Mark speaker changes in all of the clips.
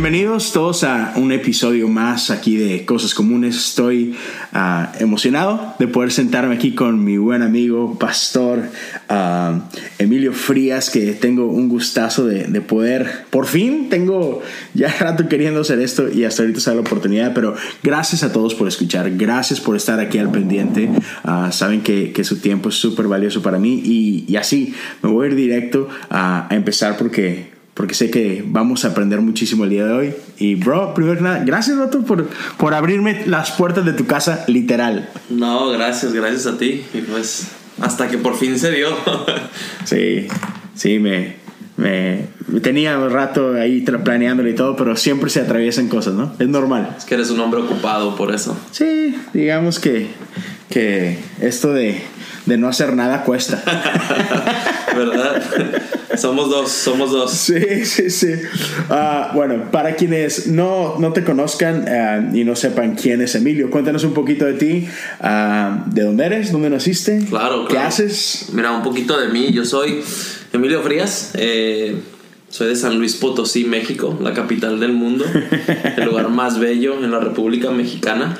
Speaker 1: Bienvenidos todos a un episodio más aquí de Cosas Comunes. Estoy ah, emocionado de poder sentarme aquí con mi buen amigo, pastor ah, Emilio Frías, que tengo un gustazo de, poder, por fin tengo ya rato queriendo hacer esto y hasta ahorita da la oportunidad, pero gracias a todos por escuchar, gracias por estar aquí al pendiente. Ah, saben que, que, su tiempo es súper valioso para mí y, y, así me voy a ir directo a empezar porque porque sé que vamos a aprender muchísimo el día de hoy. Y, bro, primero que nada, gracias, Roto, por, por abrirme las puertas de tu casa, literal.
Speaker 2: No, gracias, gracias a ti. Y pues, hasta que por fin se dio.
Speaker 1: sí, sí, me, me, tenía un rato ahí planeándolo y todo, pero siempre se atraviesan cosas, ¿no? Es normal.
Speaker 2: Es que eres un hombre ocupado por eso.
Speaker 1: Sí, digamos que, que esto de, de no hacer nada cuesta.
Speaker 2: ¿Verdad? somos dos, somos dos.
Speaker 1: Sí, sí, sí. Ah, bueno, para quienes no, no te conozcan ah, y no sepan quién es Emilio, cuéntanos un poquito de ti, uh, de dónde eres, dónde naciste,
Speaker 2: claro,
Speaker 1: qué haces.
Speaker 2: Mira, un poquito de mí. Yo soy Emilio Frías. Eh, soy de San Luis Potosí, México, la capital del mundo, el lugar más bello en la República Mexicana.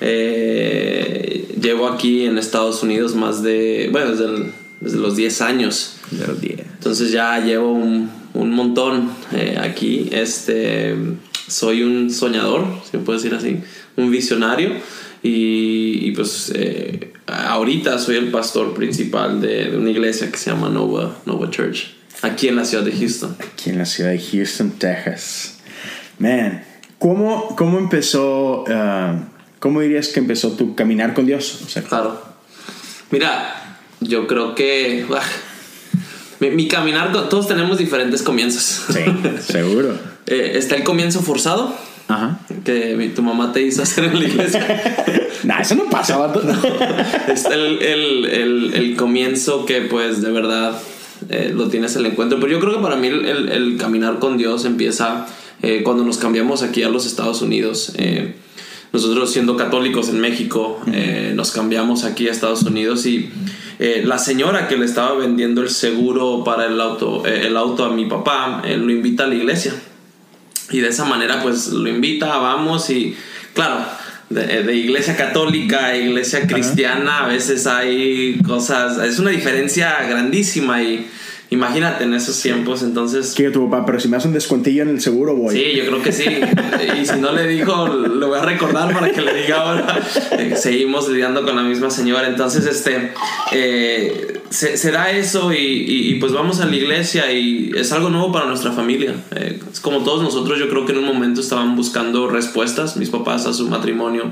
Speaker 2: Eh, llevo aquí en Estados Unidos más de, bueno, desde, desde los 10 años. Entonces ya llevo un, un montón eh, aquí. Este, soy un soñador, si me puedo decir así, un visionario. Y, pues eh, ahorita soy el pastor principal de, de, una iglesia que se llama Nova, Nova Church, aquí en la ciudad de Houston.
Speaker 1: Aquí en la ciudad de Houston, Texas. Man, ¿cómo, cómo empezó, uh, cómo dirías que empezó tu caminar con Dios?
Speaker 2: O sea, claro. Mira, yo creo que... Mi, caminar, todos tenemos diferentes comienzos.
Speaker 1: Sí, seguro.
Speaker 2: Eh, está el comienzo forzado. Ajá. Que tu mamá te hizo hacer en la iglesia.
Speaker 1: nah, eso no pasaba.
Speaker 2: está el, el, el, comienzo que, pues, de verdad eh, lo tienes el encuentro. Pero yo creo que para mí el, caminar con Dios empieza eh, cuando nos cambiamos aquí a los Estados Unidos. Nosotros, siendo católicos en México, nos cambiamos aquí a Estados Unidos y eh, la señora que le estaba vendiendo el seguro para el auto, eh, el auto a mi papá, eh, lo invita a la iglesia. Y de esa manera pues lo invita, vamos y claro, de, iglesia católica a iglesia cristiana a veces hay cosas, es una diferencia grandísima y Imagínate en esos tiempos, entonces.
Speaker 1: ¿Qué tu papá? Pero si me hace un descuentillo en el seguro, voy.
Speaker 2: Sí, yo creo que sí. y si no le dijo, lo voy a recordar para que le diga ahora. Eh, seguimos lidiando con la misma señora. Entonces, este. Eh, se, da eso y, pues vamos a la iglesia y es algo nuevo para nuestra familia. Eh, es como todos nosotros, yo creo que en un momento estaban buscando respuestas, mis papás a su matrimonio,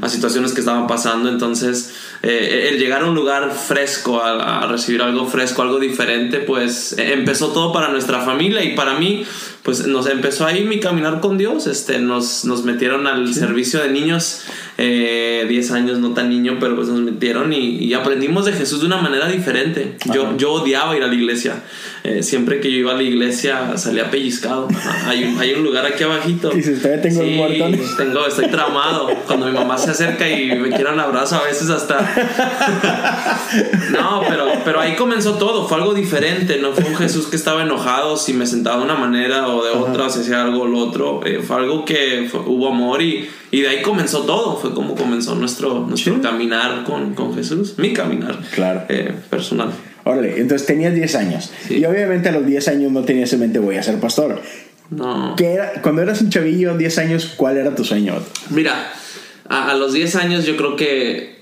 Speaker 2: a situaciones que estaban pasando. Entonces, el llegar a un lugar fresco, a, a recibir algo fresco, algo diferente, pues pues empezó todo para nuestra familia y para mí pues nos empezó ahí mi caminar con Dios, este, nos, nos metieron al servicio de niños, 10 eh, años, no tan niño, pero pues nos metieron y, aprendimos de Jesús de una manera diferente. Yo, yo odiaba ir a la iglesia, eh, siempre que yo iba a la iglesia salía pellizcado. Hay un, hay un lugar aquí abajito.
Speaker 1: Y si usted tengo sí,
Speaker 2: Tengo, estoy traumado. Cuando mi mamá se acerca y me quiere un abrazo, a veces hasta... No, pero, pero ahí comenzó todo, fue algo diferente, no fue un Jesús que estaba enojado si me sentaba de una manera o de otra, si hacía algo o lo otro. Eh, fue algo que hubo amor y, y, de ahí comenzó todo. Fue como comenzó nuestro, nuestro caminar con, con, Jesús, mi caminar
Speaker 1: claro.
Speaker 2: Eh, personal.
Speaker 1: Órale, entonces tenías 10 años. Y obviamente a los 10 años no tenías en mente voy a ser pastor.
Speaker 2: No.
Speaker 1: ¿Qué era, cuando eras un chavillo, 10 años, ¿cuál era tu sueño?
Speaker 2: Mira, a, a los 10 años yo creo que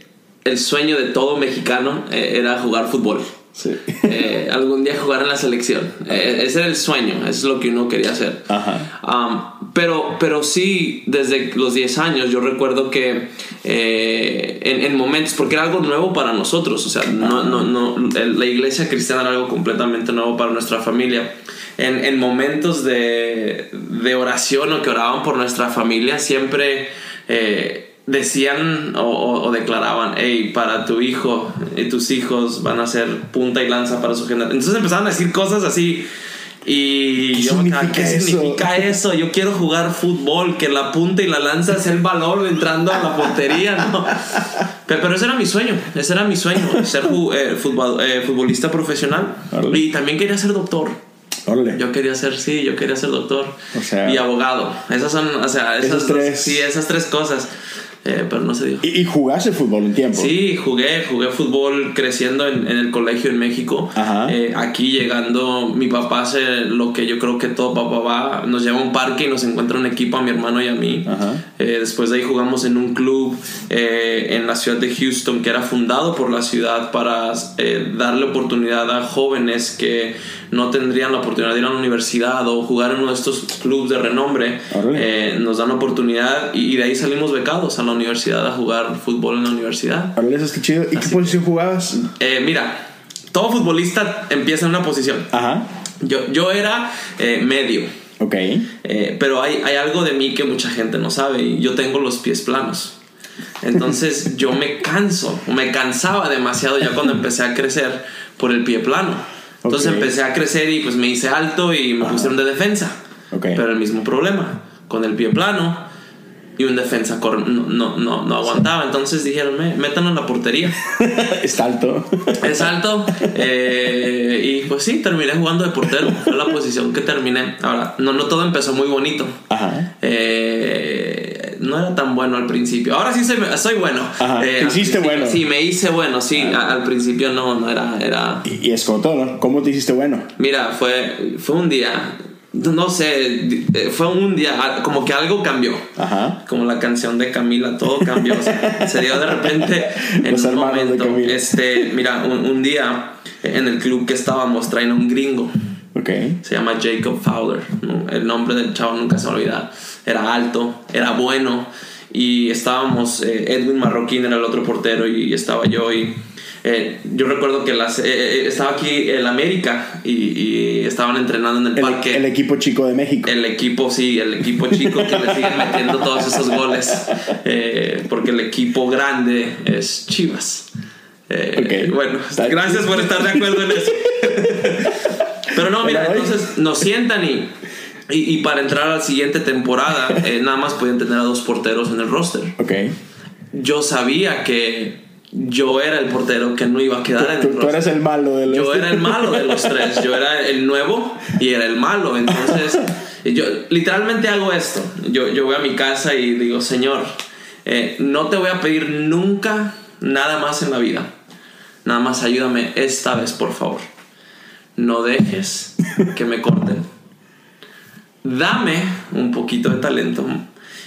Speaker 2: el sueño de todo mexicano eh, era jugar fútbol. Eh, algún día jugar en la selección. Eh, ese era el sueño, eso es lo que uno quería hacer. Um, pero, pero sí, desde los 10 años yo recuerdo que eh, en, momentos, porque era algo nuevo para nosotros, o sea, no, no, no, la iglesia cristiana era algo completamente nuevo para nuestra familia. En, en momentos de, de, oración o que oraban por nuestra familia, siempre decían o, declaraban, hey, para tu hijo y tus hijos van a ser punta y lanza para su generación. Entonces empezaban a decir cosas así. Y
Speaker 1: ¿Qué
Speaker 2: yo,
Speaker 1: significa
Speaker 2: ¿qué
Speaker 1: eso?
Speaker 2: significa eso? Yo quiero jugar fútbol, que la punta y la lanza sea el valor entrando a la portería, ¿no? Pero, pero ese era mi sueño, ese era mi sueño, ser eh, futbol- eh, futbolista profesional. Y también quería ser doctor. Yo quería ser, sí, yo quería ser doctor.
Speaker 1: O sea-
Speaker 2: y abogado. Esas son, o sea, esas dos-
Speaker 1: tres.
Speaker 2: sí, esas tres cosas. Eh, pero no se dio.
Speaker 1: ¿Y, y jugaste fútbol un tiempo?
Speaker 2: Sí, jugué, jugué fútbol creciendo en, en el colegio en México.
Speaker 1: Ajá.
Speaker 2: Eh, aquí llegando, mi papá hace lo que yo creo que todo papá va, nos lleva a un parque y nos encuentra un equipo a mi hermano y a mí.
Speaker 1: Ajá.
Speaker 2: Eh, después de ahí jugamos en un club en la ciudad de Houston que era fundado por la ciudad para darle oportunidad a jóvenes que no tendrían la oportunidad de ir a la universidad o jugar en uno de estos clubes de renombre. Eh, nos dan oportunidad y, y de ahí salimos becados a la universidad a jugar fútbol en la universidad.
Speaker 1: Eso es que chido. ¿Y qué posición jugabas?
Speaker 2: Eh, mira, todo futbolista empieza en una posición.
Speaker 1: Ajá.
Speaker 2: Yo, yo era eh, medio.
Speaker 1: Ok.
Speaker 2: Eh, pero hay, hay algo de mí que mucha gente no sabe y yo tengo los pies planos. Entonces yo me canso, me cansaba demasiado ya cuando empecé a crecer por el pie plano. Entonces empecé a crecer y pues me hice alto y me pusieron de defensa. Pero el mismo problema, con el pie plano y un defensa cor- no, no, no, no aguantaba. Entonces dijeron, "Me- métanlo en la portería.
Speaker 1: Está alto.
Speaker 2: Es alto. eh, y pues sí, terminé jugando de portero. Fue la posición que terminé. Ahora, no, no todo empezó muy bonito.
Speaker 1: Ajá.
Speaker 2: Eh, no era tan bueno al principio. Ahora sí soy, soy bueno.
Speaker 1: Ajá,
Speaker 2: Eh,
Speaker 1: te hiciste bueno.
Speaker 2: Sí, me hice bueno, sí. A- Al principio no, no era. era
Speaker 1: Y, y es como todo, ¿no? ¿Cómo te hiciste bueno?
Speaker 2: Mira, fue, fue un día. No sé, eh, fue un día, como que algo cambió.
Speaker 1: Ajá.
Speaker 2: Como la canción de Camila, todo cambió. o sea, se dio de repente en
Speaker 1: Los
Speaker 2: un momento. Este, mira, un, un día en el club que estábamos traen a un gringo.
Speaker 1: Ok.
Speaker 2: Se llama Jacob Fowler. El nombre del chavo nunca se olvida. Era alto, era bueno. Y estábamos, eh, Edwin Marroquín era el otro portero y, estaba yo. Y eh, yo recuerdo que las, eh, eh, estaba aquí el América y, y estaban entrenando en el,
Speaker 1: El,
Speaker 2: parque.
Speaker 1: el equipo chico de México.
Speaker 2: El equipo, sí, el equipo chico que le siguen metiendo todos esos goles. Eh, porque el equipo grande es Chivas. Eh,
Speaker 1: Ok.
Speaker 2: Bueno, gracias por estar de acuerdo en eso. Pero no, mira, entonces nos sientan y, y, y para entrar a la siguiente temporada, nada más podían tener a dos porteros en el roster.
Speaker 1: Ok.
Speaker 2: Yo sabía que yo era el portero que no iba a quedar en
Speaker 1: Tú,
Speaker 2: el
Speaker 1: tú
Speaker 2: roster.
Speaker 1: eres el malo de los.
Speaker 2: Yo era el malo de los tres. Yo era el nuevo y era el malo. Entonces, yo literalmente hago esto. Yo, yo voy a mi casa y digo, Señor, eh, no te voy a pedir nunca nada más en la vida. Nada más ayúdame esta vez, por favor. No dejes que me corten. Dame un poquito de talento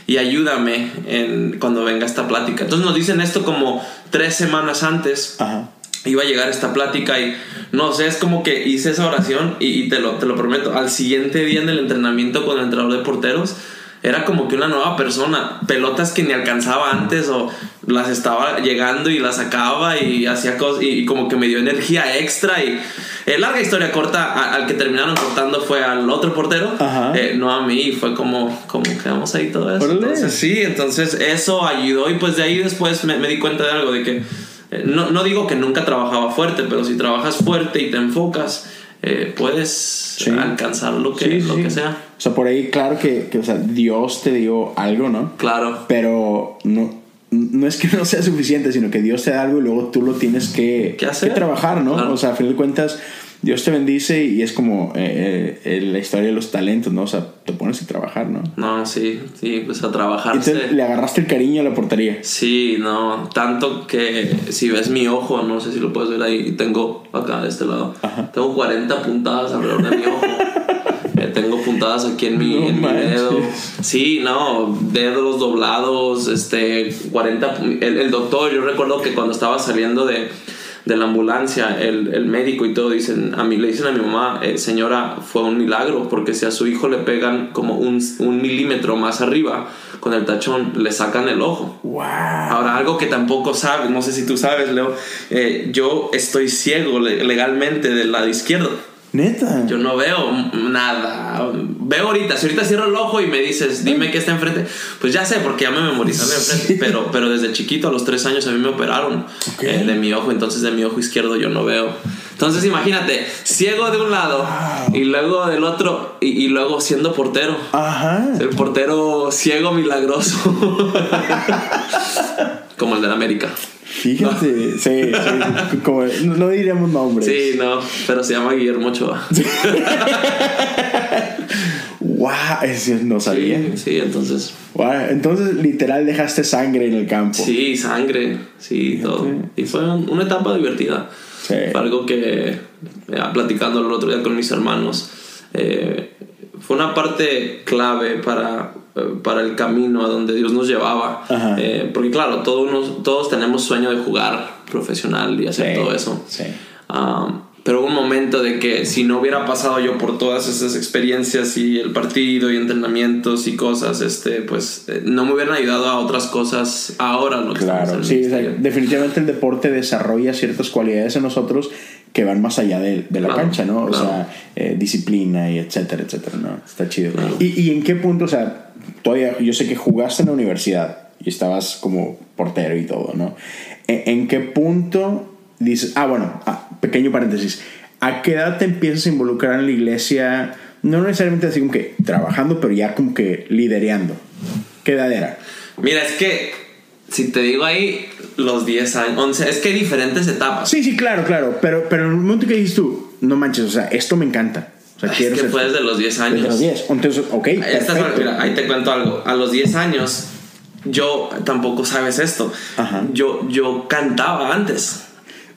Speaker 2: y ayúdame en, cuando venga esta plática. Entonces nos dicen esto como tres semanas antes
Speaker 1: Ajá.
Speaker 2: iba a llegar esta plática y no sé, es como que hice esa oración y, y te, lo, te lo prometo, al siguiente día en el entrenamiento con el entrenador de porteros, era como que una nueva persona, pelotas que ni alcanzaba antes o las estaba llegando y las sacaba y hacía cosas y, y como que me dio energía extra y eh, larga historia corta, a- al que terminaron cortando fue al otro portero, eh, no a mí, fue como, como quedamos ahí todo eso. Entonces, sí, entonces eso ayudó y pues de ahí después me, me di cuenta de algo, de que eh, no, no digo que nunca trabajaba fuerte, pero si trabajas fuerte y te enfocas, eh, puedes
Speaker 1: Sí.
Speaker 2: alcanzar lo que,
Speaker 1: sí,
Speaker 2: lo
Speaker 1: sí.
Speaker 2: que sea.
Speaker 1: O sea, por ahí, claro que, que, o sea, Dios te dio algo, ¿no?
Speaker 2: Claro.
Speaker 1: Pero no, no es que no sea suficiente, sino que Dios te da algo y luego tú lo tienes que,
Speaker 2: ¿Qué hacer?
Speaker 1: que trabajar, ¿no?
Speaker 2: Claro.
Speaker 1: O sea, a final de cuentas, Dios te bendice y es como eh, eh, la historia de los talentos, ¿no? O sea, te pones a trabajar, ¿no?
Speaker 2: No, sí, sí, pues a
Speaker 1: Y
Speaker 2: trabajarse.
Speaker 1: te- le agarraste el cariño a la portería.
Speaker 2: Sí, no, tanto que si ves mi ojo, no sé si lo puedes ver ahí, tengo acá de este lado,
Speaker 1: Ajá.
Speaker 2: tengo 40 puntadas alrededor de mi ojo. Puntadas aquí en mi,
Speaker 1: No
Speaker 2: en mi dedo. Sí, no, dedos doblados, este, 40. El, el doctor, yo recuerdo que cuando estaba saliendo de, de la ambulancia, el, el médico y todo, dicen, a mí le dicen a mi mamá, eh, señora, fue un milagro, porque si a su hijo le pegan como un, un milímetro más arriba con el tachón, le sacan el ojo.
Speaker 1: ¡Wow!
Speaker 2: Ahora, algo que tampoco sabes, no sé si tú sabes, Leo, eh, yo estoy ciego le- legalmente del lado izquierdo.
Speaker 1: Neta.
Speaker 2: Yo no veo nada. Veo ahorita, si ahorita cierro el ojo y me dices, dime qué está enfrente, pues ya sé, porque ya me memorizaron enfrente. Pero, pero desde chiquito, a los tres años, a mí me operaron eh, de mi ojo, entonces de mi ojo izquierdo yo no veo. Entonces imagínate, ciego de un lado y luego del otro, y, y luego siendo portero.
Speaker 1: Ajá.
Speaker 2: El portero ciego milagroso. Como el de la América.
Speaker 1: Fíjate. Sí, sí. Como, no, no diríamos nombres.
Speaker 2: Sí, no, pero se llama Guillermo Ochoa.
Speaker 1: Wow, eso no sabía.
Speaker 2: Sí, sí, entonces.
Speaker 1: Wow, entonces, literal, dejaste sangre en el campo.
Speaker 2: Sí, sangre, sí, todo. Y fue un- una etapa divertida.
Speaker 1: Sí.
Speaker 2: Fue algo que, eh, platicando el otro día con mis hermanos, eh, fue una parte clave para, eh, para el camino a donde Dios nos llevaba. Eh, porque claro, todos, nos- todos tenemos sueño de jugar profesional y hacer
Speaker 1: Sí,
Speaker 2: todo eso.
Speaker 1: sí.
Speaker 2: Um, pero hubo un momento de que si no hubiera pasado yo por todas esas experiencias y el partido y entrenamientos y cosas, este, pues no me hubieran ayudado a otras cosas ahora. Lo que
Speaker 1: Claro, sí, o sea,
Speaker 2: ministerio.
Speaker 1: definitivamente el deporte desarrolla ciertas cualidades en nosotros que van más allá de, de la
Speaker 2: Claro,
Speaker 1: cancha, ¿no? O
Speaker 2: claro.
Speaker 1: sea, eh, disciplina y etcétera, etcétera, ¿no? Está chido.
Speaker 2: Claro.
Speaker 1: ¿Y, ¿Y en qué punto, o sea, todavía, yo sé que jugaste en la universidad y estabas como portero y todo, ¿no? ¿En, en qué punto dices, ah, bueno, ah, pequeño paréntesis, ¿a qué edad te empiezas a involucrar en la iglesia? No necesariamente así como que trabajando, pero ya como que lidereando. ¿Qué edad era?
Speaker 2: Mira, es que si te digo ahí los 10 años, 11, es que hay diferentes etapas.
Speaker 1: Sí, sí, claro, claro. Pero, pero en el momento que dices tú, no manches, o sea, esto me encanta. O sea,
Speaker 2: es
Speaker 1: quiero
Speaker 2: que
Speaker 1: ser.
Speaker 2: fue desde los 10 años.
Speaker 1: Desde los 10. Entonces, ok,
Speaker 2: mira, ahí te cuento algo. A los 10 años, yo tampoco sabes esto.
Speaker 1: Ajá.
Speaker 2: Yo, yo cantaba antes.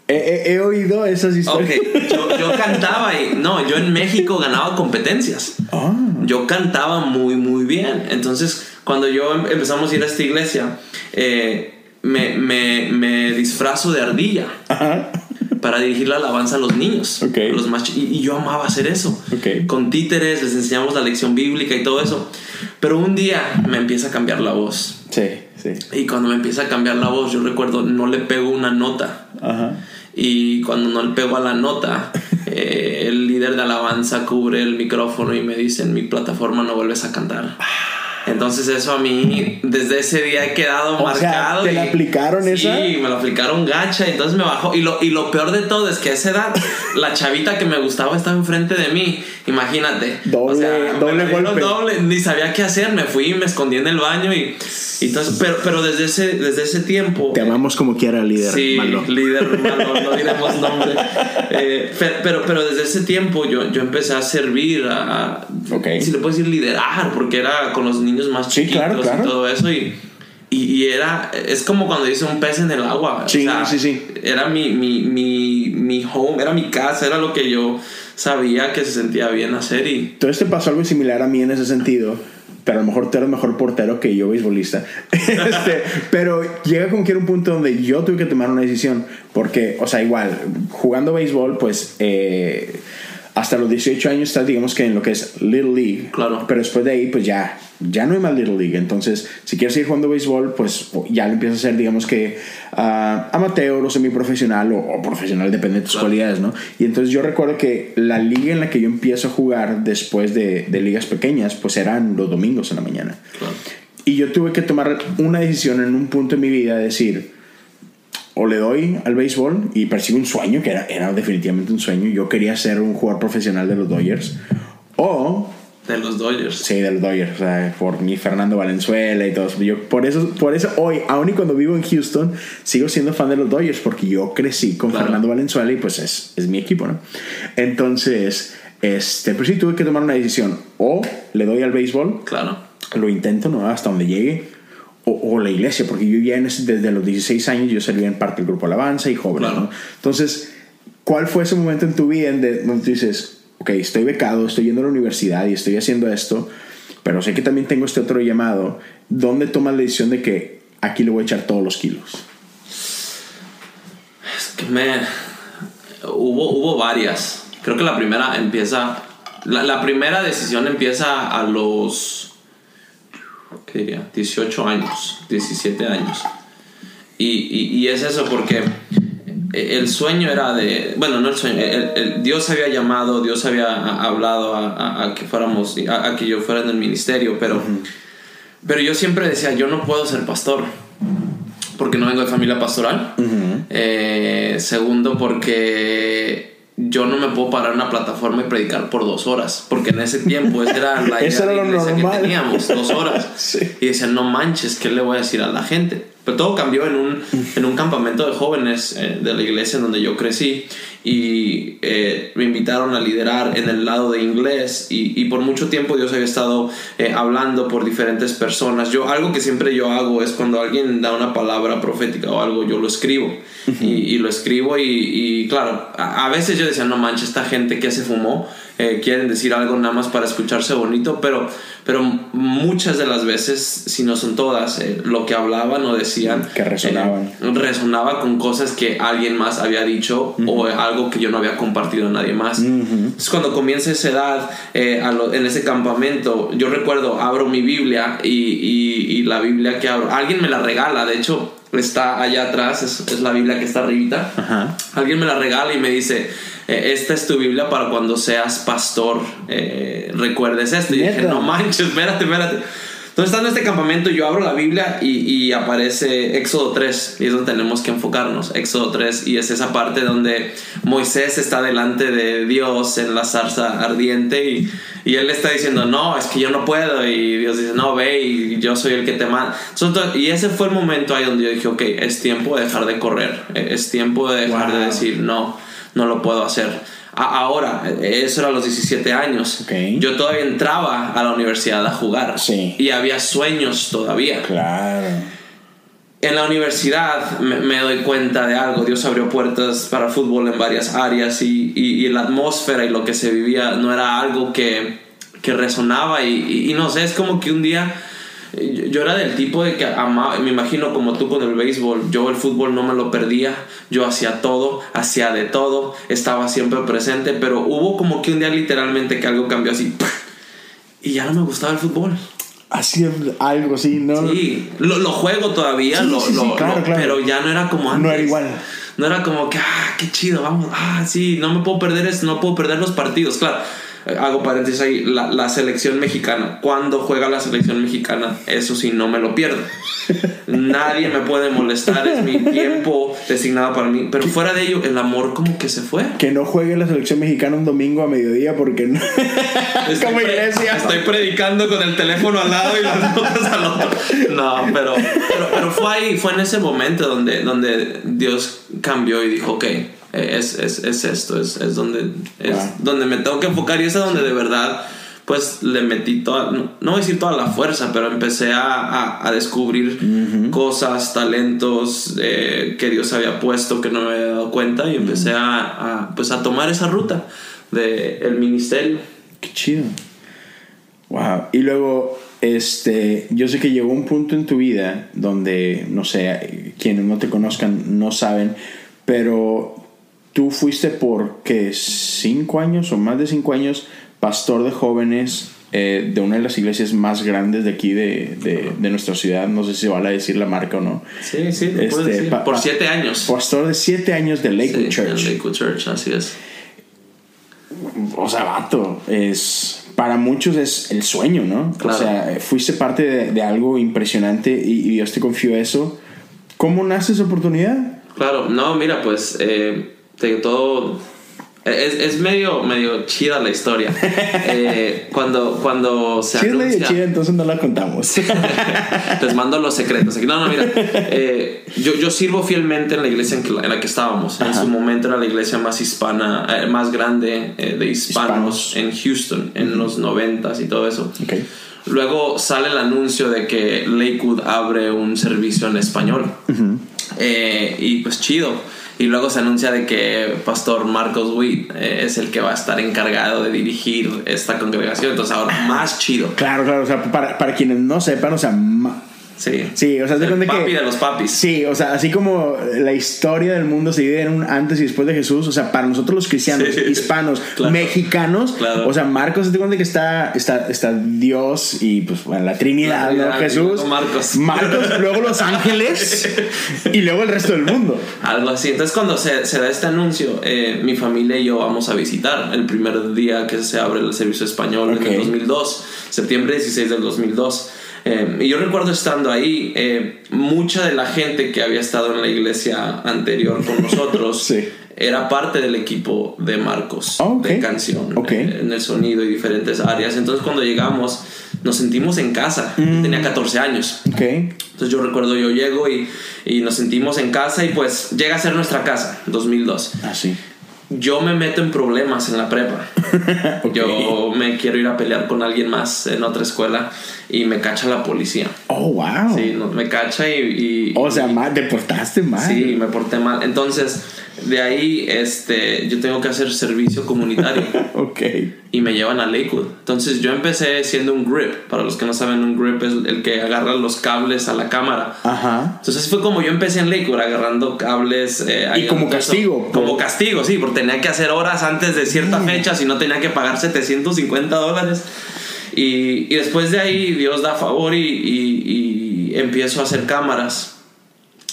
Speaker 1: He, he- he oído esas
Speaker 2: Ok,
Speaker 1: historias.
Speaker 2: yo, yo cantaba y no, yo en México ganaba competencias.
Speaker 1: Ah,
Speaker 2: Yo cantaba muy, muy bien. Entonces, cuando yo em- empezamos a ir a esta iglesia, eh, me, me, me disfrazo de ardilla
Speaker 1: ajá.
Speaker 2: para dirigir la alabanza a los niños.
Speaker 1: Ok.
Speaker 2: a los y, y yo amaba hacer eso.
Speaker 1: Ok.
Speaker 2: Con títeres les enseñamos la lección bíblica y todo eso. Pero un día me empieza a cambiar la voz.
Speaker 1: Sí, sí.
Speaker 2: Y cuando me empieza a cambiar la voz, yo recuerdo, no le pego una nota.
Speaker 1: Ajá.
Speaker 2: Y cuando no le pego a la nota, eh, el líder de alabanza cubre el micrófono y me dice, en mi plataforma no vuelves a cantar. Entonces eso a mí, desde ese día he quedado
Speaker 1: O sea,
Speaker 2: marcado.
Speaker 1: ¿te
Speaker 2: y-
Speaker 1: la aplicaron
Speaker 2: sí,
Speaker 1: esa?
Speaker 2: me lo aplicaron gacha, entonces me bajó. Y lo, y lo peor de todo es que a esa edad, la chavita que me gustaba estaba enfrente de mí. Imagínate.
Speaker 1: Doble-
Speaker 2: me
Speaker 1: doble
Speaker 2: la dieron
Speaker 1: golpe.
Speaker 2: doble, ni sabía qué hacer. Me fui y me escondí en el baño y... y entonces, pero, pero desde ese, desde ese tiempo...
Speaker 1: Te amamos como quiera, líder.
Speaker 2: Sí,
Speaker 1: malo.
Speaker 2: líder malo, no diremos nombre. Eh, pe- pero, pero desde ese tiempo yo, yo empecé a servir, a, a-
Speaker 1: Ok.
Speaker 2: si le puedes decir liderar, porque era con los niños más
Speaker 1: Sí,
Speaker 2: chiquitos
Speaker 1: claro, claro.
Speaker 2: y todo eso. Y, y, y era, es como cuando dice un pez en el agua. o
Speaker 1: Sí,
Speaker 2: sea,
Speaker 1: sí, sí.
Speaker 2: Era mi, mi, mi, mi home, era mi casa, era lo que yo sabía que se sentía bien hacer y...
Speaker 1: Entonces te pasó algo similar a mí en ese sentido. Pero a lo mejor tú eres mejor portero que yo, beisbolista. Este, pero llega como que era un punto donde yo tuve que tomar una decisión. Porque, o sea, igual, jugando béisbol, pues eh, hasta los 18 años estás, digamos que en lo que es Little League.
Speaker 2: Claro.
Speaker 1: Pero después de ahí, pues ya, ya no hay más Little League. Entonces, si quieres seguir jugando béisbol, pues ya lo empiezas a hacer, digamos que ah, amateur o semiprofesional o, o profesional, depende de tus
Speaker 2: Claro.
Speaker 1: cualidades, ¿no? Y entonces yo recuerdo que la liga en la que yo empiezo a jugar después de, de ligas pequeñas, pues eran los domingos en la mañana.
Speaker 2: Claro.
Speaker 1: Y yo tuve que tomar una decisión en un punto de mi vida de decir, o le doy al béisbol y persigo un sueño, que era, era definitivamente un sueño, yo quería ser un jugador profesional de los Dodgers, o
Speaker 2: De los Dodgers.
Speaker 1: Sí, de los Dodgers, o sea, por mi Fernando Valenzuela y todo eso. Yo, por eso, por eso hoy, aun y cuando vivo en Houston, sigo siendo fan de los Dodgers porque yo crecí con
Speaker 2: Claro.
Speaker 1: Fernando Valenzuela y pues es, es mi equipo, ¿no? Entonces, este, pues sí, tuve que tomar una decisión. O le doy al béisbol,
Speaker 2: Claro.
Speaker 1: lo intento, ¿no? Hasta donde llegue. O, o la iglesia, porque yo ya desde los 16 años yo servía en parte del grupo Alabanza y jóvenes,
Speaker 2: Claro.
Speaker 1: ¿no? Entonces, ¿cuál fue ese momento en tu vida en de- donde tú dices, ok, estoy becado, estoy yendo a la universidad y estoy haciendo esto, pero sé que también tengo este otro llamado, ¿dónde tomas la decisión de que aquí le voy a echar todos los kilos?
Speaker 2: Es que me. Hubo, hubo varias. Creo que la primera empieza. La, la primera decisión empieza a los. ¿Qué diría? 18 años, 17 años. Y, y, es eso porque el sueño era de, bueno, no el sueño, Dios había llamado, Dios había hablado a, que fuéramos, a, que yo fuera en el ministerio, pero, pero yo siempre decía, yo no puedo ser pastor, porque no vengo de familia pastoral. Eh, segundo, porque yo no me puedo parar en una plataforma y predicar por dos horas, porque en ese tiempo esa era la idea de iglesia que teníamos, dos horas. Y decían, no manches, ¿qué le voy a decir a la gente? Pero todo cambió en un, en un campamento de jóvenes eh, de la iglesia en donde yo crecí y eh, me invitaron a liderar en el lado de inglés y, y por mucho tiempo Dios había estado eh, hablando por diferentes personas. Yo algo que siempre yo hago es cuando alguien da una palabra profética o algo, yo lo escribo y, y, lo escribo y, y claro, a, a, veces yo decía, no manches, esta gente que se fumó eh, quieren decir algo nada más para escucharse bonito, pero, pero muchas de las veces, si no son todas, eh, lo que hablaban o decían...
Speaker 1: Que resonaban.
Speaker 2: Eh, resonaba con cosas que alguien más había dicho o algo que yo no había compartido a nadie más. Entonces cuando comienza esa edad, en ese campamento, yo recuerdo, abro mi Biblia y, y, la Biblia que abro, alguien me la regala, de hecho está allá atrás, es, es la Biblia que está arribita. Alguien me la regala y me dice eh, esta es tu Biblia para cuando seas pastor, eh, recuerdes esto. Y dije, no manches, espérate, espérate. Entonces, estando en este campamento, yo abro la Biblia y, aparece Éxodo 3, y es donde tenemos que enfocarnos. Éxodo 3, y es esa parte donde Moisés está delante de Dios en la zarza ardiente, y, y él le está diciendo, no, es que yo no puedo, y Dios dice, no, ve, y yo soy el que te manda. Y ese fue el momento ahí donde yo dije, ok, es tiempo de dejar de correr, es tiempo de dejar de decir, no no lo puedo hacer. Ahora, eso era a los 17 años. Yo todavía entraba a la universidad a jugar. Y había sueños todavía.
Speaker 1: Claro.
Speaker 2: En la universidad me, doy cuenta de algo. Dios abrió puertas para fútbol en varias áreas y, y, la atmósfera y lo que se vivía no era algo que, que resonaba. Y, y no sé, es como que un día yo era del tipo de que amaba, me imagino como tú con el béisbol, yo el fútbol no me lo perdía, yo hacía todo, hacía de todo, estaba siempre presente, pero hubo como que un día literalmente que algo cambió así y ya no me gustaba el fútbol.
Speaker 1: Así algo así, ¿no?
Speaker 2: Sí, lo, lo juego todavía, lo, pero ya no era como antes.
Speaker 1: No era igual.
Speaker 2: No era como que, ah, qué chido, vamos, ah, sí, no me puedo perder esto, no puedo perder los partidos, claro hago paréntesis ahí, la, selección mexicana. Cuando juega la selección mexicana, eso sí, no me lo pierdo. Nadie me puede molestar, es mi tiempo designado para mí. Pero fuera de ello, el amor como que se fue.
Speaker 1: Que no juegue la selección mexicana un domingo a mediodía porque no.
Speaker 2: Estoy como iglesia. Estoy predicando con el teléfono al lado y las notas al otro. No, pero, pero, fue ahí, fue en ese momento donde, donde Dios cambió y dijo, ok es, es, es esto, es, es donde, es donde me tengo que enfocar y es donde de verdad pues le metí toda, no, voy a decir toda la fuerza, pero empecé a, a, descubrir cosas, talentos eh, que Dios había puesto que no me había dado cuenta y empecé a, pues a tomar esa ruta del el ministerio.
Speaker 1: Qué chido. Wow. Y luego, este, yo sé que llegó un punto en tu vida donde, no sé, quienes no te conozcan no saben, pero Tú fuiste por, ¿qué? ¿Cinco años o más de cinco años pastor de jóvenes eh, de una de las iglesias más grandes de aquí de, de, nuestra ciudad. No sé si vale a decir la marca o no.
Speaker 2: Sí, sí, este, decir. por siete años.
Speaker 1: Pastor de siete años de Lakewood Church.
Speaker 2: Lakewood Church, así es.
Speaker 1: O sea, vato, es para muchos es el sueño, ¿no? O sea, fuiste parte de, algo impresionante y, y, Dios te confió eso. ¿Cómo nace esa oportunidad?
Speaker 2: Claro, no, mira, pues eh, todo es, es, medio, medio chida la historia. Eh, cuando, cuando se
Speaker 1: es medio chida, entonces no la contamos.
Speaker 2: Les mando los secretos. No, no, mira. Eh, yo, yo sirvo fielmente en la iglesia en, la, que estábamos. En su momento era la iglesia más hispana, eh, más grande de hispanos, en Houston, en los noventas y todo eso. Luego sale el anuncio de que Lakewood abre un servicio en español. y pues chido y luego se anuncia de que Pastor Marcos Witt eh, es el que va a estar encargado de dirigir esta congregación. Entonces ahora más chido.
Speaker 1: Claro, claro. O sea, para, para quienes no sepan, o sea,
Speaker 2: Sí.
Speaker 1: Sí, o sea, cuenta
Speaker 2: papi
Speaker 1: que.
Speaker 2: de los papis.
Speaker 1: Sí, o sea, así como la historia del mundo se divide en un antes y después de Jesús, o sea, para nosotros los cristianos,
Speaker 2: Sí.
Speaker 1: hispanos,
Speaker 2: Claro.
Speaker 1: mexicanos,
Speaker 2: Claro.
Speaker 1: o sea, Marcos, te cuenta que está, está, está Dios y pues bueno, la Trinidad,
Speaker 2: La
Speaker 1: ¿no?
Speaker 2: Trinidad,
Speaker 1: Jesús,
Speaker 2: Marcos.
Speaker 1: Marcos, luego los ángeles y luego el resto del mundo.
Speaker 2: Algo así. Entonces, cuando se, se da este anuncio, eh, mi familia y yo vamos a visitar el primer día que se abre el servicio español en el 2002, septiembre 16 del 2002. Eh, y yo recuerdo estando ahí, eh, mucha de la gente que había estado en la iglesia anterior con nosotros
Speaker 1: Sí.
Speaker 2: era parte del equipo de Marcos,
Speaker 1: Ah, ok.
Speaker 2: de canción, eh, en el sonido y diferentes áreas. Entonces, cuando llegamos, nos sentimos en casa.
Speaker 1: Mm.
Speaker 2: tenía 14 años. Entonces yo recuerdo, yo llego y, y nos sentimos en casa y pues llega a ser nuestra casa, 2002.
Speaker 1: Así.
Speaker 2: Yo me meto en problemas en la prepa. Yo me quiero ir a pelear con alguien más en otra escuela y me cacha la policía.
Speaker 1: Oh, wow.
Speaker 2: Sí, me cacha y... y-
Speaker 1: O sea, mal, te portaste mal.
Speaker 2: Sí, me porté mal. Entonces, de ahí este, yo tengo que hacer servicio comunitario
Speaker 1: Ok.
Speaker 2: y me llevan a Lakewood. Entonces yo empecé siendo un grip. Para los que no saben, un grip es el que agarra los cables a la cámara.
Speaker 1: Ajá.
Speaker 2: Entonces fue como yo empecé en Lakewood agarrando cables. eh,
Speaker 1: Y como
Speaker 2: eso.
Speaker 1: castigo,
Speaker 2: Como castigo, sí, porque tenía que hacer horas antes de cierta fecha, si no tenía que pagar 750 dólares. Y, y después de ahí Dios da favor y, y- y empiezo a hacer cámaras.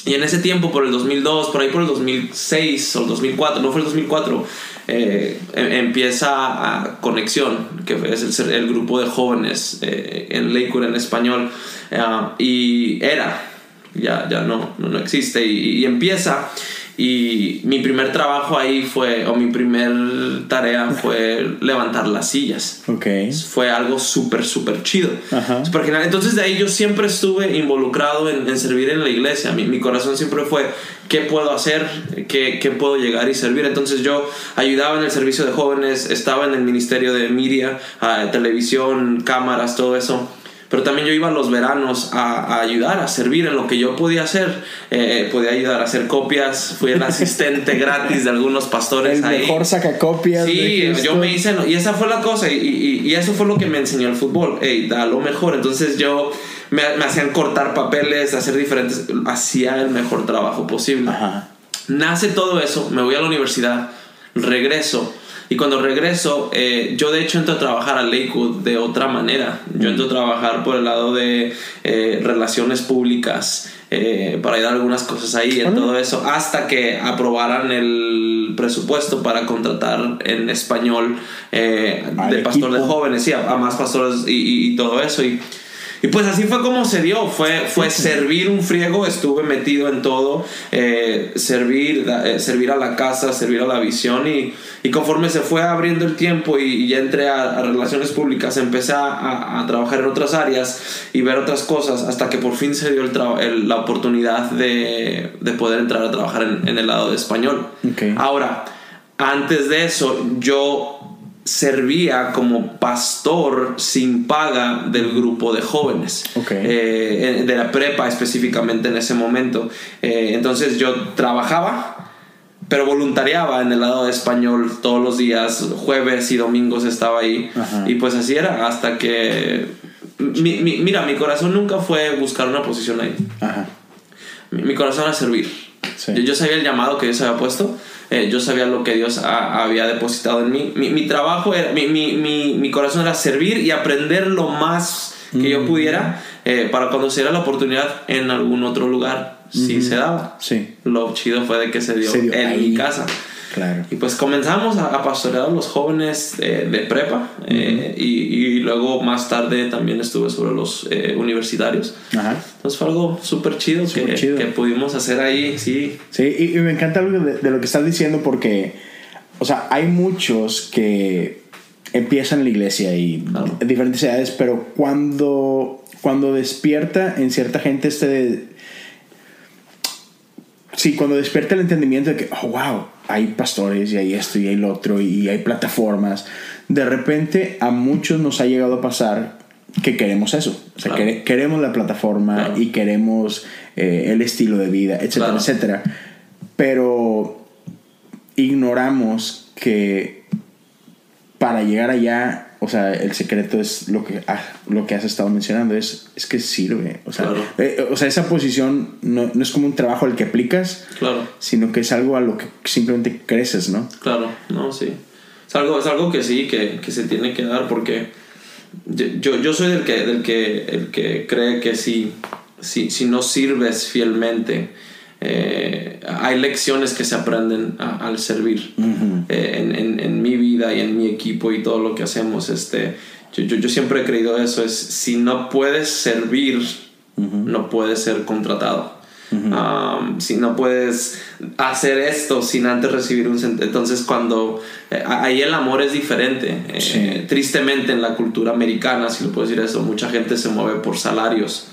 Speaker 2: Y en ese tiempo, por el 2002, por ahí por el 2006 o el 2004, no fue el 2004, eh, em- empieza a Conexión, que es el, grupo de jóvenes eh, en Lakewood en español, eh, y era, ya, ya no, no, no existe, y empieza. Y mi primer trabajo ahí fue, o mi primer tarea fue levantar las sillas
Speaker 1: Ok.
Speaker 2: fue algo súper, súper chido.
Speaker 1: Ajá.
Speaker 2: Entonces de ahí yo siempre estuve involucrado en, en servir en la iglesia. Mi, mi corazón siempre fue, ¿qué puedo hacer? ¿Qué, ¿Qué puedo llegar y servir? Entonces yo ayudaba en el servicio de jóvenes, estaba en el ministerio de media, ah, televisión, cámaras, todo eso. Pero también yo iba los veranos a, a ayudar, a servir en lo que yo podía hacer. Eh, podía ayudar a hacer copias. Fui el asistente gratis de algunos pastores
Speaker 1: El
Speaker 2: ahí.
Speaker 1: mejor sacacopias.
Speaker 2: Sí, yo me hice, y esa fue la cosa, y, y- y eso fue lo que me enseñó el fútbol, Ey, da lo mejor, entonces yo me, me hacían cortar papeles, hacer diferentes, hacía el mejor trabajo posible.
Speaker 1: Ajá.
Speaker 2: Nace todo eso, me voy a la universidad, regreso. Y cuando regreso, eh, yo de hecho entro a trabajar a Lakewood de otra manera. Yo entro a trabajar por el lado de eh, relaciones públicas, eh, para ayudar algunas cosas ahí, en todo eso, hasta que aprobaran el presupuesto para contratar en español eh, de pastor de jóvenes, sí, a, a más pastores y, y- y todo eso. Y, y pues así fue como se dio, fue, fue servir un friego, estuve metido en todo, eh, servir, eh, servir a la casa, servir a la visión y, y conforme se fue abriendo el tiempo y, y ya entré a, a relaciones públicas, empecé a, a- a trabajar en otras áreas y ver otras cosas hasta que por fin se dio el el- la oportunidad de, de poder entrar a trabajar en, en el lado de español.
Speaker 1: Ok.
Speaker 2: Ahora, antes de eso, yo servía como pastor sin paga del grupo de jóvenes.
Speaker 1: Ok.
Speaker 2: Eh, de la prepa específicamente en ese momento. Eh, entonces yo trabajaba, pero voluntariaba en el lado de español todos los días, jueves y domingos estaba ahí.
Speaker 1: Ajá.
Speaker 2: Y pues así era, hasta que... mi- mi- mira, mi corazón nunca fue buscar una posición ahí.
Speaker 1: Ajá.
Speaker 2: Mi, mi corazón era servir.
Speaker 1: Sí.
Speaker 2: Yo, yo sabía el llamado que Dios había puesto. Eh, yo sabía lo que Dios ha- había depositado en mí. Mi, mi trabajo era, mi, mi, mi, corazón era servir y aprender lo más que yo pudiera eh, para cuando se diera la oportunidad en algún otro lugar, si se daba.
Speaker 1: Sí.
Speaker 2: Lo chido fue de que se dio,
Speaker 1: Se dio
Speaker 2: en
Speaker 1: ahí.
Speaker 2: mi casa.
Speaker 1: Claro.
Speaker 2: Y pues comenzamos a, a pastorear a los jóvenes eh, de prepa eh, y, y luego más tarde también estuve sobre los eh, universitarios.
Speaker 1: Ajá.
Speaker 2: Entonces fue algo súper chido, que,
Speaker 1: chido.
Speaker 2: que pudimos hacer ahí, sí.
Speaker 1: Sí, y, y me encanta algo de, de lo que estás diciendo porque, o sea, hay muchos que empiezan en la iglesia y
Speaker 2: Claro.
Speaker 1: en diferentes edades, pero cuando, cuando despierta en cierta gente este... Sí, cuando despierta el entendimiento de que, oh, wow, hay pastores y hay esto y hay lo otro y hay plataformas, de repente a muchos nos ha llegado a pasar que queremos eso. O sea,
Speaker 2: Claro.
Speaker 1: queremos la plataforma
Speaker 2: Claro.
Speaker 1: y queremos eh, el estilo de vida, etcétera,
Speaker 2: Claro.
Speaker 1: etcétera. Pero ignoramos que para llegar allá o sea, el secreto es lo que, ah, lo que has estado mencionando, es, es que sirve. O sea,
Speaker 2: Claro.
Speaker 1: eh, o sea esa posición no, no es como un trabajo al que aplicas,
Speaker 2: Claro.
Speaker 1: sino que es algo a lo que simplemente creces, ¿no?
Speaker 2: Claro, no, sí. Es algo, es algo que sí, que, que se tiene que dar porque yo, yo, yo soy del que, del que, el que cree que si, si, si no sirves fielmente, eh, hay lecciones que se aprenden a- al servir. Eh, en, en, en mi vida y en mi equipo y todo lo que hacemos, este, yo, yo, yo siempre he creído eso, es si no puedes servir, no puedes ser contratado. Um, si no puedes hacer esto sin antes recibir un entonces cuando eh, ahí el amor es diferente
Speaker 1: Sí.
Speaker 2: tristemente en la cultura americana si lo puedo decir eso mucha gente se mueve por salarios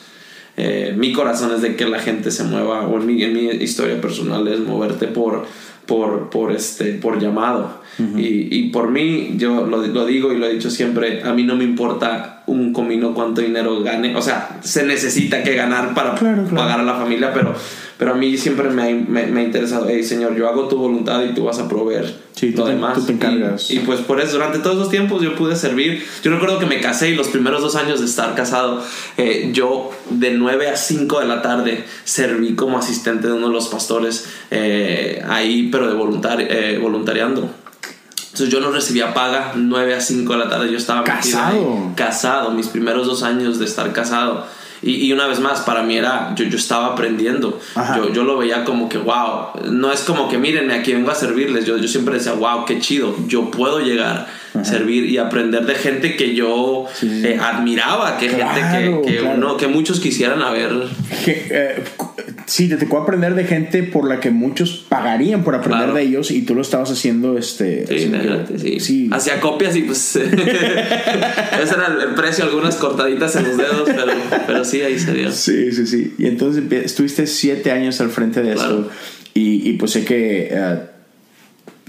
Speaker 2: Eh, mi corazón es de que la gente se mueva o en mi, en mi historia personal es moverte por por, por este por llamado y, y por mí yo lo, lo digo y lo he dicho siempre a mí no me importa un comino cuánto dinero gane. O sea se necesita que ganar para
Speaker 1: Claro, claro.
Speaker 2: pagar a la familia pero pero a mí siempre me ha, me, me ha interesado hey señor yo hago tu voluntad y tú vas a proveer
Speaker 1: Sí, tú
Speaker 2: lo
Speaker 1: te-
Speaker 2: demás
Speaker 1: tú te
Speaker 2: Y-
Speaker 1: encargas.
Speaker 2: y, pues por eso durante todos esos tiempos yo pude servir. Yo recuerdo que me casé y los primeros dos años de estar casado eh, yo de 9 a 5 de la tarde serví como asistente de uno de los pastores eh, ahí pero de voluntari eh, voluntariando entonces yo no recibía paga 9 a 5 de la tarde yo estaba
Speaker 1: Casado.
Speaker 2: casado mis primeros dos años de estar casado y, y una vez más, para mí era, yo, yo estaba aprendiendo.
Speaker 1: Ajá.
Speaker 2: Yo, yo lo veía como que, wow, no es como que mírenme, aquí vengo a servirles. Yo, yo siempre decía, wow, qué chido, yo puedo llegar a servir y aprender de gente que yo
Speaker 1: Sí,
Speaker 2: eh, admiraba, que
Speaker 1: Claro,
Speaker 2: gente que, que,
Speaker 1: claro.
Speaker 2: uno, que muchos quisieran haber.
Speaker 1: Que, eh, sí, te tocó aprender de gente por la que muchos pagarían por aprender
Speaker 2: Claro.
Speaker 1: de ellos y tú lo estabas haciendo, este...
Speaker 2: Sí, adelante, sí.
Speaker 1: sí.
Speaker 2: Hacía copias y pues ese era el- precio, algunas cortaditas en los dedos, pero, pero sí, ahí sería.
Speaker 1: Sí, sí, sí. Y entonces estuviste siete años al frente de
Speaker 2: Claro.
Speaker 1: esto. Y, y pues sé que, eh,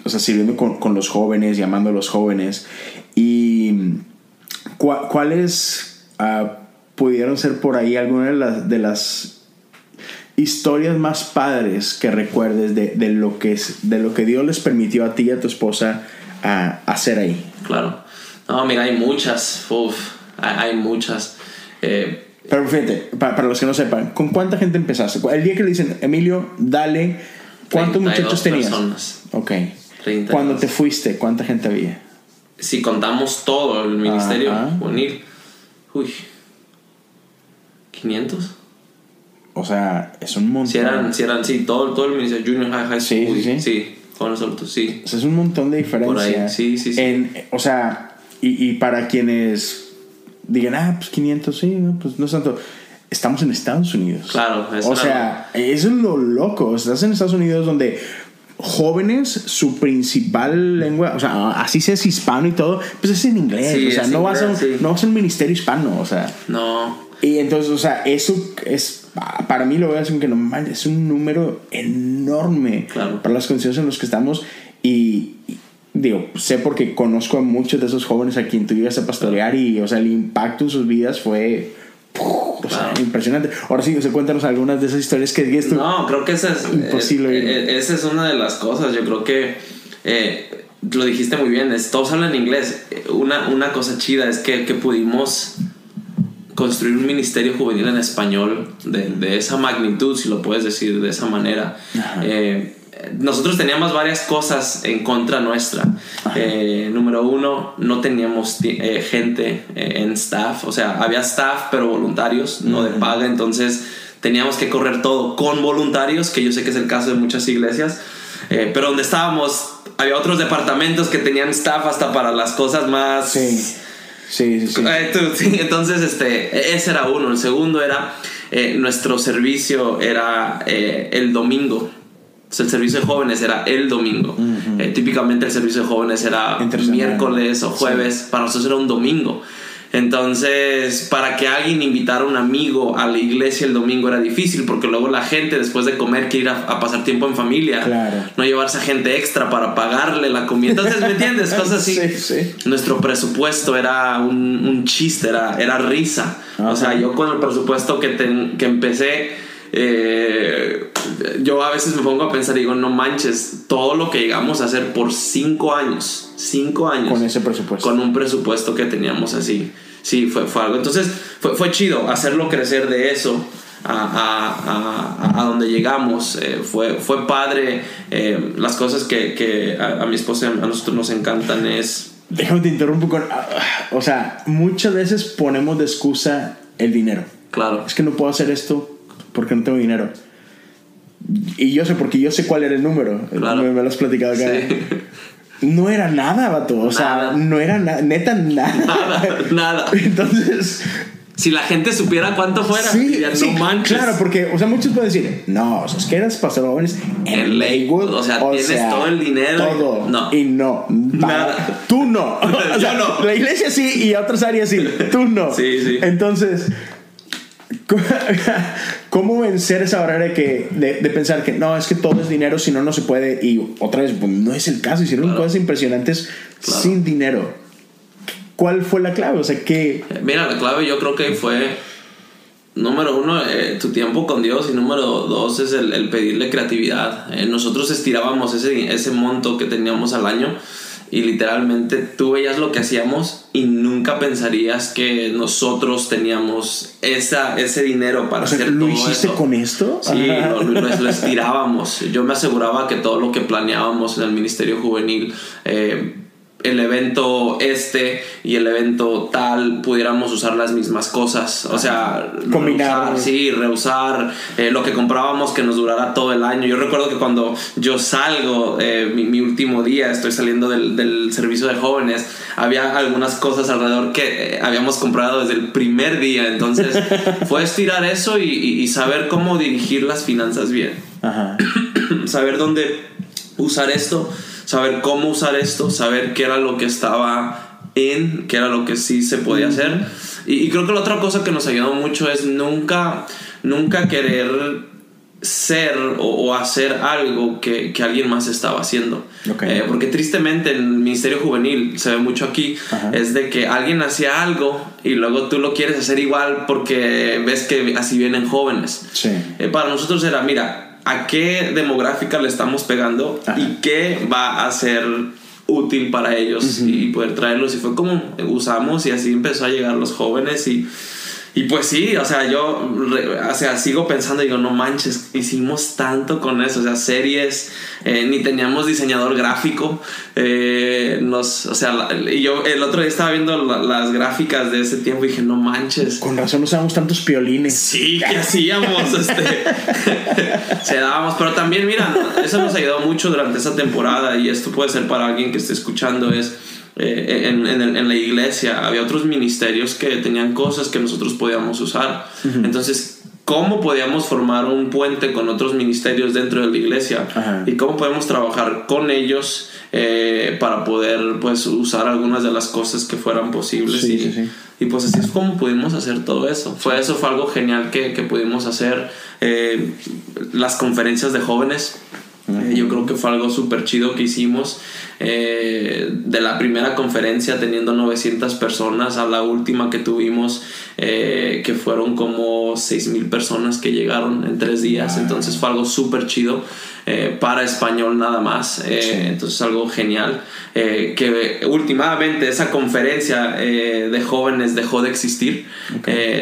Speaker 1: o sea, sirviendo con, con los jóvenes, llamando a los jóvenes. Y cua- cuáles ah, pudieron ser por ahí algunas de las, de las historias más padres que recuerdes de, de lo que es, de lo que Dios les permitió a ti y a tu esposa ah, hacer ahí.
Speaker 2: Claro. No, mira, hay muchas. Uf, hay, muchas. Eh,
Speaker 1: Pero fíjate, pa- para, los que no sepan, ¿con cuánta gente empezaste? El día que le dicen, Emilio, dale, ¿cuántos
Speaker 2: 32
Speaker 1: muchachos tenías?
Speaker 2: personas.
Speaker 1: Ok.
Speaker 2: 32.
Speaker 1: Cuando te fuiste, ¿cuánta gente había?
Speaker 2: si contamos todo el ministerio
Speaker 1: Ajá.
Speaker 2: juvenil, uy, 500.
Speaker 1: O sea, es un montón.
Speaker 2: Si eran, si eran, sí, todo, todo el ministerio, junior high, high
Speaker 1: Sí,
Speaker 2: school,
Speaker 1: sí, sí.
Speaker 2: sí, jóvenes adultos, sí.
Speaker 1: O sea, es un montón de diferencia.
Speaker 2: Por ahí, sí, sí, sí.
Speaker 1: En, o sea, y, y para quienes digan, ah, pues 500, sí, no, pues no es tanto. Estamos en Estados Unidos.
Speaker 2: Claro, eso
Speaker 1: O sea, eso es lo loco. Estás en Estados Unidos donde jóvenes, su principal lengua, o sea, así seas hispano y todo, pues es en inglés.
Speaker 2: Sí,
Speaker 1: o sea,
Speaker 2: es
Speaker 1: no, vas a, un-
Speaker 2: inglés, sí.
Speaker 1: no vas a un ministerio hispano, o sea.
Speaker 2: No,
Speaker 1: Y entonces, o sea, eso es, para mí lo veo así que no manches, es un número enorme
Speaker 2: Claro.
Speaker 1: para las condiciones en las que estamos. Y, y digo, sé porque conozco a muchos de esos jóvenes a quien tú ibas a pastorear y, o sea, el impacto en sus vidas fue o sea, impresionante. Ahora sí, o sea, cuéntanos algunas de esas historias que dices tú.
Speaker 2: no, creo que esa es,
Speaker 1: Imposible.
Speaker 2: eh, eh, esa es una de las cosas. Yo creo que eh, lo dijiste muy bien. Es, todos hablan inglés. Eh, Una, una cosa chida es que, que pudimos construir un ministerio juvenil en español de, de esa magnitud, si lo puedes decir de esa manera. Eh, nosotros teníamos varias cosas en contra nuestra. Eh, número uno, no teníamos eh, gente en staff, o sea, había staff pero voluntarios, no de paga, entonces teníamos que correr todo con voluntarios, que yo sé que es el caso de muchas iglesias, pero donde estábamos había otros departamentos que tenían staff hasta para las cosas más...
Speaker 1: Sí, sí, sí. sí.
Speaker 2: Eh, entonces, este, ese era uno. El segundo era, eh, nuestro servicio era eh, el domingo. El servicio de jóvenes era el domingo. Eh, típicamente el servicio de jóvenes era miércoles o
Speaker 1: Sí.
Speaker 2: jueves. Para nosotros era un domingo. Entonces, para que alguien invitara a un amigo a la iglesia el domingo era difícil porque luego la gente después de comer quiere ir a, a pasar tiempo en familia.
Speaker 1: Claro.
Speaker 2: No llevarse a gente extra para pagarle la comida. Entonces, ¿me entiendes? Cosas así
Speaker 1: Sí, sí.
Speaker 2: nuestro presupuesto era un, un chiste, era, era risa.
Speaker 1: Ajá.
Speaker 2: O sea, yo con el presupuesto que, ten- que empecé, eh, yo a veces me pongo a pensar y digo, no manches, todo lo que llegamos a hacer por cinco años, cinco años.
Speaker 1: Con ese presupuesto.
Speaker 2: Con un presupuesto que teníamos así. Sí, fue, fue algo. Entonces, fue, fue chido hacerlo crecer de eso a, a, a, donde llegamos. Eh, fue, fue padre. Eh, las cosas que, que a, mi esposa y a nosotros nos encantan es...
Speaker 1: Déjame te interrumpo con... O sea, muchas veces ponemos de excusa el dinero.
Speaker 2: Claro.
Speaker 1: Es que no puedo hacer esto porque no tengo dinero. Y yo sé, porque yo sé cuál era el número.
Speaker 2: Claro.
Speaker 1: Me, me, lo has platicado acá.
Speaker 2: Sí.
Speaker 1: No era nada, vato. O sea,
Speaker 2: Nada.
Speaker 1: no era nada, neta nada.
Speaker 2: Nada, nada.
Speaker 1: Entonces,
Speaker 2: Si la gente supiera cuánto fuera,
Speaker 1: sí, sí,
Speaker 2: no manches.
Speaker 1: claro, porque, o sea, muchos pueden decir, no, o sea, es que eras pastor jóvenes en Lakewood.
Speaker 2: O sea, tienes todo el dinero.
Speaker 1: Todo.
Speaker 2: No.
Speaker 1: Y no.
Speaker 2: Nada.
Speaker 1: Tú no. O
Speaker 2: Yo
Speaker 1: sea,
Speaker 2: no.
Speaker 1: La iglesia sí y otras áreas sí. Tú no.
Speaker 2: Sí, sí.
Speaker 1: Entonces, ¿cómo vencer esa barrera de, que, de, de pensar que no, es que todo es dinero, si no, no se puede? Y otra vez, pues, no es el caso. Hicieron
Speaker 2: Claro.
Speaker 1: cosas impresionantes
Speaker 2: Claro.
Speaker 1: sin dinero. ¿Cuál fue la clave? O sea, que.
Speaker 2: Mira, la clave yo creo que fue, número uno, eh, tu tiempo con Dios y número dos es el, el pedirle creatividad. Eh, nosotros estirábamos ese, ese monto que teníamos al año y literalmente tú veías lo que hacíamos y nunca pensarías que nosotros teníamos esa, ese dinero para
Speaker 1: O sea,
Speaker 2: hacer
Speaker 1: ¿lo
Speaker 2: todo
Speaker 1: hiciste
Speaker 2: eso.
Speaker 1: con esto?
Speaker 2: Sí, lo, lo- lo estirábamos. Yo me aseguraba que todo lo que planeábamos en el Ministerio Juvenil, eh, el evento este y el evento tal, pudiéramos usar las mismas cosas. O sea,
Speaker 1: Combinar.
Speaker 2: reusar, sí, reusar eh, lo que comprábamos que nos durara todo el año. Yo recuerdo que cuando yo salgo, eh, mi, mi último día, estoy saliendo del, del servicio de jóvenes, había algunas cosas alrededor que eh, habíamos comprado desde el primer día. Entonces, fue estirar eso y, y- y saber cómo dirigir las finanzas bien.
Speaker 1: Ajá.
Speaker 2: saber dónde usar esto, saber cómo usar esto, saber qué era lo que estaba en, qué era lo que sí se podía hacer. Y, y creo que la otra cosa que nos ayudó mucho es nunca, nunca querer ser o, o hacer algo que, que alguien más estaba haciendo. Eh, porque tristemente en el Ministerio Juvenil se ve mucho aquí,
Speaker 1: Ajá.
Speaker 2: es de que alguien hacía algo y luego tú lo quieres hacer igual porque ves que así vienen jóvenes.
Speaker 1: Sí.
Speaker 2: Eh, para nosotros era, mira, ¿a qué demográfica le estamos pegando
Speaker 1: Ajá.
Speaker 2: y qué va a ser útil para ellos y poder traerlos? Y fue como usamos y así empezó a llegar los jóvenes y... Y pues sí, o sea, yo o sea, sigo pensando, digo, no manches, hicimos tanto con eso, o sea, series, eh, ni teníamos diseñador gráfico, eh, nos, o sea, y yo el otro día estaba viendo la- las gráficas de ese tiempo y dije, no manches,
Speaker 1: Con razón usamos tantos piolines.
Speaker 2: Sí, que hacíamos, este, se dábamos, pero también, mira, eso nos ayudó mucho durante esa temporada y esto puede ser para alguien que esté escuchando, es eh, en, en el- en la iglesia había otros ministerios que tenían cosas que nosotros podíamos usar, entonces, ¿cómo podíamos formar un puente con otros ministerios dentro de la iglesia?
Speaker 1: Ajá.
Speaker 2: Y cómo podemos trabajar con ellos eh, para poder, pues, usar algunas de las cosas que fueran posibles
Speaker 1: Sí,
Speaker 2: y,
Speaker 1: sí, sí.
Speaker 2: y pues así es como pudimos hacer todo eso. Fue eso fue algo genial que, que pudimos hacer. Eh, las conferencias de jóvenes. Eh, yo creo que fue algo súper chido que hicimos. Eh, de la primera conferencia teniendo 900 personas a la última que tuvimos, eh, que fueron como 6 mil personas que llegaron en tres días.
Speaker 1: Wow.
Speaker 2: Entonces fue algo súper chido eh, para español nada más.
Speaker 1: Sí.
Speaker 2: Entonces algo genial. que últimamente esa conferencia de jóvenes dejó de existir.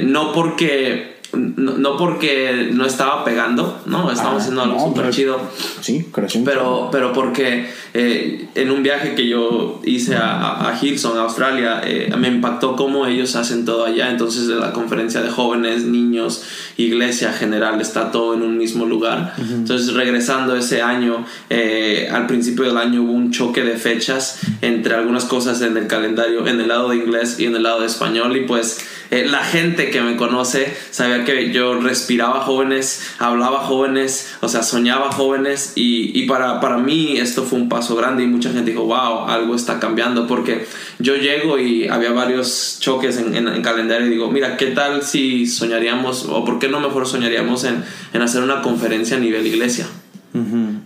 Speaker 2: No porque... No, no porque no estaba pegando, no, estábamos
Speaker 1: Ah,
Speaker 2: haciendo algo
Speaker 1: no,
Speaker 2: súper chido.
Speaker 1: Sí, corazón.
Speaker 2: Pero, pero porque eh, en un viaje que yo hice a, a- a Australia, eh, me impactó cómo ellos hacen todo allá. Entonces, la conferencia de jóvenes, niños, iglesia general, está todo en un mismo lugar. Entonces, regresando ese año, eh, al principio del año hubo un choque de fechas entre algunas cosas en el calendario, en el lado de inglés y en el lado de español. Y pues eh, la gente que me conoce sabía que yo respiraba jóvenes, hablaba jóvenes, o sea, soñaba jóvenes y, y para, para mí esto fue un paso grande y mucha gente dijo, wow, algo está cambiando porque yo llego y había varios choques en, en, en calendario y digo, mira, ¿qué tal si soñaríamos o por qué no mejor soñaríamos en, en hacer una conferencia a nivel iglesia?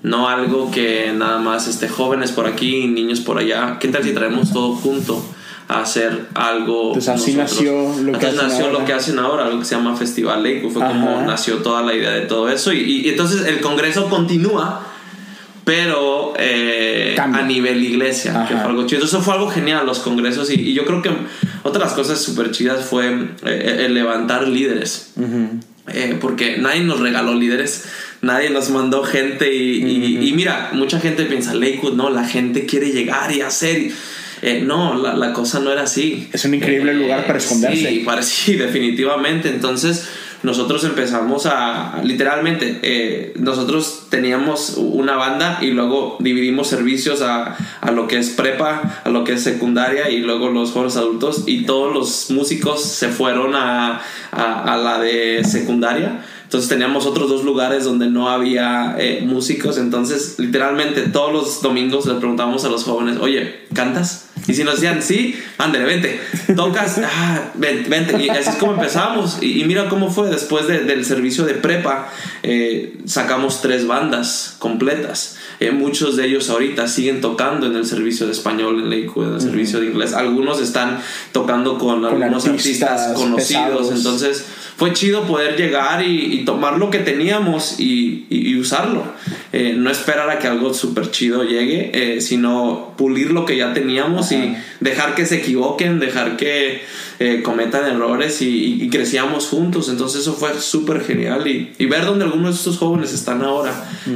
Speaker 2: No algo que nada más esté jóvenes por aquí, niños por allá. ¿Qué tal si traemos todo junto a hacer algo.
Speaker 1: Entonces así nació lo que
Speaker 2: Entonces
Speaker 1: hacen
Speaker 2: nació
Speaker 1: ahora.
Speaker 2: lo que hacen ahora, algo que se llama Festival Lakewood. Fue como nació toda la idea de todo eso. Y, y- y entonces el congreso continúa, pero eh, a nivel iglesia, que fue algo chido. Eso fue algo genial, los congresos. Y, y yo creo que otra de las cosas súper chidas fue eh, el levantar líderes. Eh, porque nadie nos regaló líderes, nadie nos mandó gente y, y- y mira, mucha gente piensa, Lakewood, no, la gente quiere llegar y hacer. Eh, no, la, la cosa no era así.
Speaker 1: Es un increíble lugar para esconderse.
Speaker 2: Sí, para, sí, definitivamente. Entonces nosotros empezamos a, literalmente, eh, nosotros teníamos una banda y luego dividimos servicios a, a lo que es prepa, a lo que es secundaria y luego los jóvenes adultos y todos los músicos se fueron a, a la de secundaria. Entonces teníamos otros dos lugares donde no había eh, músicos. Entonces, literalmente, todos los domingos les preguntábamos a los jóvenes, oye, ¿cantas? Y si nos decían, sí, ándale, vente. ¿Tocas? Ah, ven- vente. Y así es como empezamos. Y, y mira cómo fue. Después de- del servicio de prepa, eh, sacamos tres bandas completas. Eh, muchos de ellos ahorita siguen tocando en el servicio de español en Lakewood, en el servicio de inglés. Algunos están tocando con, algunos
Speaker 1: artistas
Speaker 2: artistas, conocidos.
Speaker 1: pesados.
Speaker 2: Entonces fue chido poder llegar y, y tomar lo que teníamos y, y- y usarlo. Eh, no esperar a que algo súper chido llegue, eh, sino pulir lo que ya teníamos y dejar que se equivoquen, dejar que eh, cometan errores y, crecíamos juntos. Entonces eso fue súper genial y, ver dónde algunos de estos jóvenes están ahora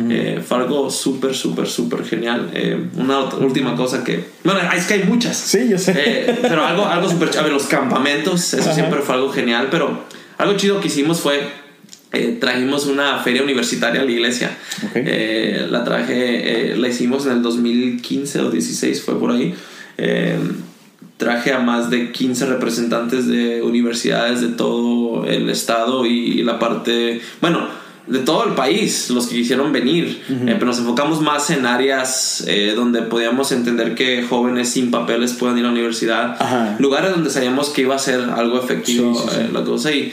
Speaker 2: eh, fue algo súper, súper, súper genial. Eh, una otra- última cosa que... Bueno, es que hay muchas.
Speaker 1: Sí, yo sé.
Speaker 2: Eh, pero algo, algo súper chévere, los campamentos, eso
Speaker 1: Ajá.
Speaker 2: siempre fue algo genial, pero algo chido que hicimos fue, eh, trajimos una feria universitaria a la iglesia.
Speaker 1: Ok.
Speaker 2: Eh, la traje, eh, la hicimos en el 2015 o 16, fue por ahí. Eh, traje a más de 15 representantes de universidades de todo el estado y la parte, bueno, de todo el país, los que quisieron venir, Eh, pero nos enfocamos más en áreas eh, donde podíamos entender que jóvenes sin papeles puedan ir a la universidad,
Speaker 1: Ajá.
Speaker 2: lugares donde sabíamos que iba a ser algo efectivo
Speaker 1: Sí, sí, sí.
Speaker 2: eh, la cosa y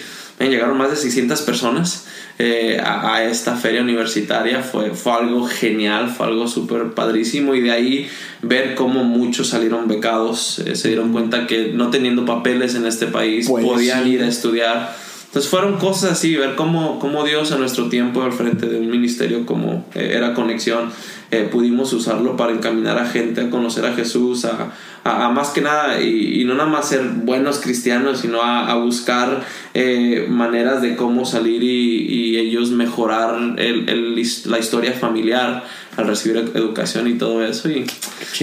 Speaker 2: llegaron más de 600 personas eh, a, a esta feria universitaria, fue, fue algo genial, fue algo súper padrísimo. Y de ahí ver cómo muchos salieron becados, eh, se dieron cuenta que no teniendo papeles en este país
Speaker 1: Pues,
Speaker 2: podían ir a estudiar. Entonces fueron cosas así, ver cómo, cómo Dios a nuestro tiempo al frente de un ministerio como eh, era conexión, eh, pudimos usarlo para encaminar a gente a conocer a Jesús, a, a- a más que nada, y, y no nada más ser buenos cristianos, sino a, a buscar eh, maneras de cómo salir y, y ellos mejorar el- el la historia familiar al recibir ed- educación y todo eso. Y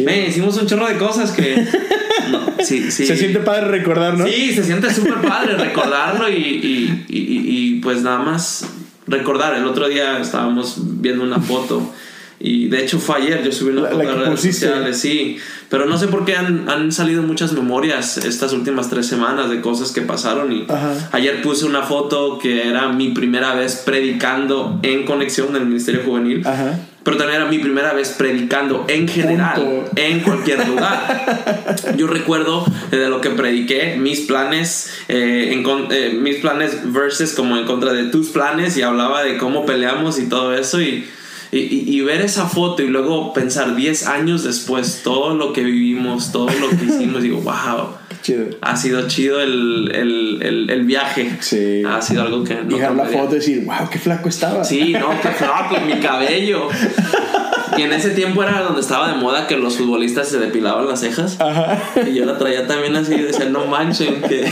Speaker 2: me hicimos un chorro de cosas que... no, sí, sí.
Speaker 1: Se siente padre recordar, ¿no?
Speaker 2: Sí, se siente súper padre recordarlo y- y- y- y, pues nada más recordar. El otro día estábamos viendo una foto y de hecho fue ayer, yo subí una
Speaker 1: La-
Speaker 2: foto
Speaker 1: la
Speaker 2: redes
Speaker 1: pusiste.
Speaker 2: sociales, sí. Pero no sé por qué han, han salido muchas memorias estas últimas tres semanas de cosas que pasaron y
Speaker 1: Ajá.
Speaker 2: ayer puse una foto que era mi primera vez predicando en conexión en el Ministerio Juvenil.
Speaker 1: Ajá.
Speaker 2: Pero también era mi primera vez predicando en general,
Speaker 1: Punto.
Speaker 2: en cualquier lugar. Yo recuerdo eh, de lo que prediqué, mis planes, eh, en eh, mis planes verses como en contra de tus planes y hablaba de cómo peleamos y todo eso y, y, y- y ver esa foto y luego pensar 10 años después todo lo que vivimos, todo lo que hicimos, digo, wow.
Speaker 1: Chido.
Speaker 2: Ha sido chido el, el, el, el viaje.
Speaker 1: Sí.
Speaker 2: Ha sido algo que no
Speaker 1: a la foto y decir, wow, qué flaco estaba.
Speaker 2: Sí, no, qué flaco, mi cabello. Y en ese tiempo era donde estaba de moda que los futbolistas se depilaban las cejas.
Speaker 1: Ajá.
Speaker 2: Y yo la traía también así, decía, no manchen, que.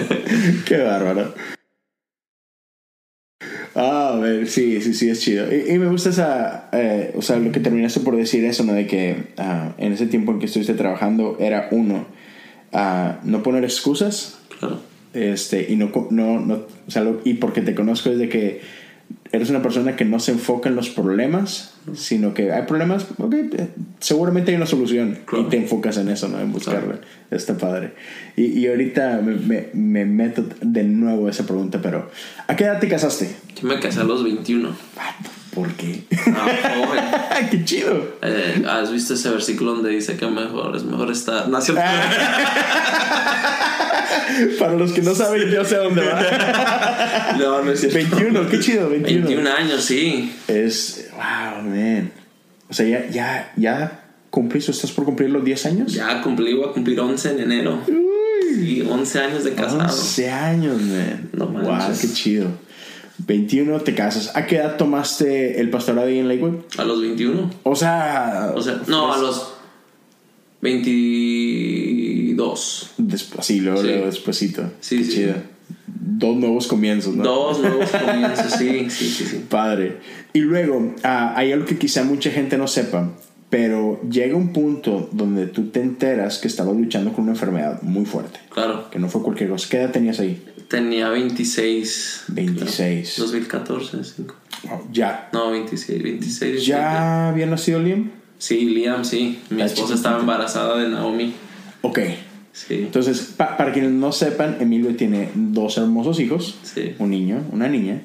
Speaker 1: Qué bárbaro. Ah, a ver, sí, sí, sí, es chido. Y, y me gusta esa, eh, o sea, lo que terminaste por decir eso, ¿no? De que ah, en ese tiempo en que estuviste trabajando era uno, ah, no poner excusas,
Speaker 2: Claro.
Speaker 1: este, y no, no, no, o sea, lo- y porque te conozco es de que eres una persona que no se enfoca en los problemas, sino que hay problemas, ok, eh, seguramente hay una solución
Speaker 2: Claro.
Speaker 1: y te enfocas en eso, ¿no? En buscarla. Está padre. Y, y ahorita me, me, me meto de nuevo a esa pregunta, pero ¿a qué edad te casaste?
Speaker 2: Yo me casé a los 21.
Speaker 1: ¿Por qué?
Speaker 2: Ah, joven.
Speaker 1: ¡Qué chido!
Speaker 2: Eh, ¿Has visto ese versículo donde dice que mejor es mejor estar? No, cierto.
Speaker 1: Para los que no saben, yo sé a dónde va.
Speaker 2: No, no es cierto.
Speaker 1: 21, qué chido, 21.
Speaker 2: 21 años, sí.
Speaker 1: Es, wow, man. O sea, ya, ya, ya cumplís estás por cumplir los 10 años.
Speaker 2: Ya cumplí, voy a cumplir 11 en enero. Y 11 años de casado.
Speaker 1: 11 años, man.
Speaker 2: No
Speaker 1: wow,
Speaker 2: manches.
Speaker 1: qué chido. 21 te casas. ¿A qué edad tomaste el pastorado ahí en Lakewood?
Speaker 2: A los 21.
Speaker 1: O sea,
Speaker 2: O sea, no, a los 22.
Speaker 1: Desp- así, luego,
Speaker 2: Sí.
Speaker 1: luego despuesito.
Speaker 2: Sí,
Speaker 1: Qué
Speaker 2: sí.
Speaker 1: chido. Dos nuevos comienzos, ¿no?
Speaker 2: Dos nuevos comienzos, sí, sí, sí, sí.
Speaker 1: Padre. Y luego, ah, hay algo que quizá mucha gente no sepa, pero llega un punto donde tú te enteras que estabas luchando con una enfermedad muy fuerte,
Speaker 2: Claro.
Speaker 1: que no fue cualquier cosa. ¿Qué edad tenías ahí?
Speaker 2: Tenía 26.
Speaker 1: 26.
Speaker 2: 2014, cinco.
Speaker 1: Wow, ya.
Speaker 2: No, 26, 26. 27.
Speaker 1: ¿Ya había nacido Liam?
Speaker 2: Sí, Liam, sí. Mi esposa estaba embarazada de Naomi.
Speaker 1: Ok.
Speaker 2: Sí.
Speaker 1: Entonces, pa- para quienes no sepan, Emilio tiene dos hermosos hijos,
Speaker 2: Sí.
Speaker 1: un niño, una niña.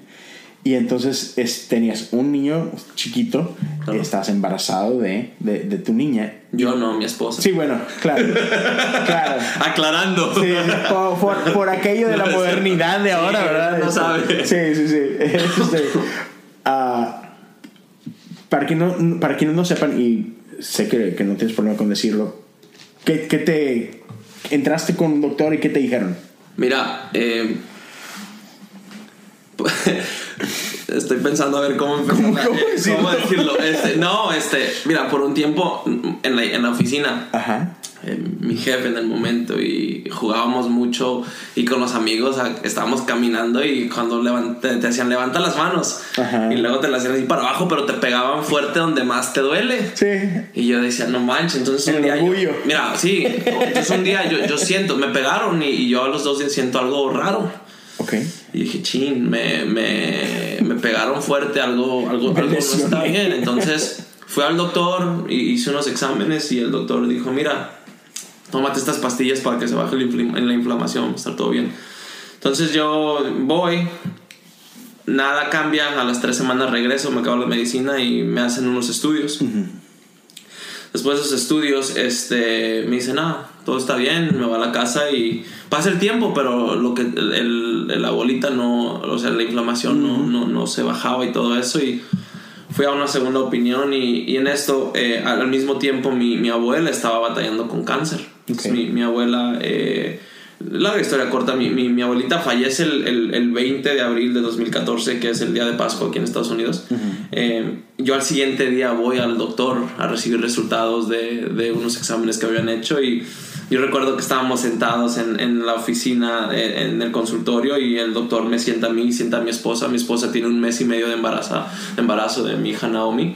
Speaker 1: Y entonces es- tenías un niño chiquito,
Speaker 2: Claro.
Speaker 1: estabas embarazado de, de, de tu niña.
Speaker 2: Yo no, mi esposa.
Speaker 1: Sí, bueno, claro. claro.
Speaker 2: Aclarando.
Speaker 1: Sí, por, por- por aquello de la modernidad de ahora, ¿verdad?
Speaker 2: no sabe.
Speaker 1: Sí, sí, sí. Este, ah, para, que no, para quienes no sepan, y sé que, que no tienes problema con decirlo, ¿qué, qué te... Entraste con un doctor y qué te dijeron?
Speaker 2: Mira, eh, estoy pensando a ver cómo empezar.
Speaker 1: ¿Cómo- cómo decirlo?
Speaker 2: cómo decirlo. Este, no, este, mira, por un tiempo en la, en la oficina,
Speaker 1: Ajá.
Speaker 2: eh, mi jefe en el momento y jugábamos mucho y con los amigos a- estábamos caminando y cuando levant- te, te hacían levanta las manos
Speaker 1: Ajá.
Speaker 2: y luego te las hacían así para abajo, pero te pegaban fuerte donde más te duele.
Speaker 1: Sí.
Speaker 2: Y yo decía, no manches, entonces un día. yo-
Speaker 1: orgullo.
Speaker 2: mira, sí, entonces un día yo, yo siento, me pegaron y, y yo a los dos días siento algo raro.
Speaker 1: Ok.
Speaker 2: Y dije, chin, me, me, me pegaron fuerte, algo, algo, algo no está bien. Entonces fui al doctor y hice unos exámenes y el doctor dijo, mira, tómate estas pastillas para que se baje la, infl- la inflamación, estar todo bien. Entonces yo voy, nada cambia, a las tres semanas regreso, me acabo la medicina y me hacen unos estudios. Después de esos estudios, este, me dicen, ah, todo está bien, me va a la casa y pasa el tiempo, pero lo que el, el- la bolita no, o sea, la inflamación no, no, no se bajaba y todo eso y fui a una segunda opinión y, y en esto, eh, al mismo tiempo, mi, mi abuela estaba batallando con cáncer. Entonces,
Speaker 1: Ok.
Speaker 2: mi, mi abuela, eh, larga historia corta, mi, mi, mi abuelita fallece el, el, el 20 de abril de 2014, que es el día de Pascua aquí en Estados Unidos. Eh, yo al siguiente día voy al doctor a recibir resultados de, de unos exámenes que habían hecho y yo recuerdo que estábamos sentados en, en la oficina, eh, en el consultorio y el doctor me sienta a mí, sienta a mi esposa. Mi esposa tiene un mes y medio de embarazo, de, embarazo de mi hija Naomi.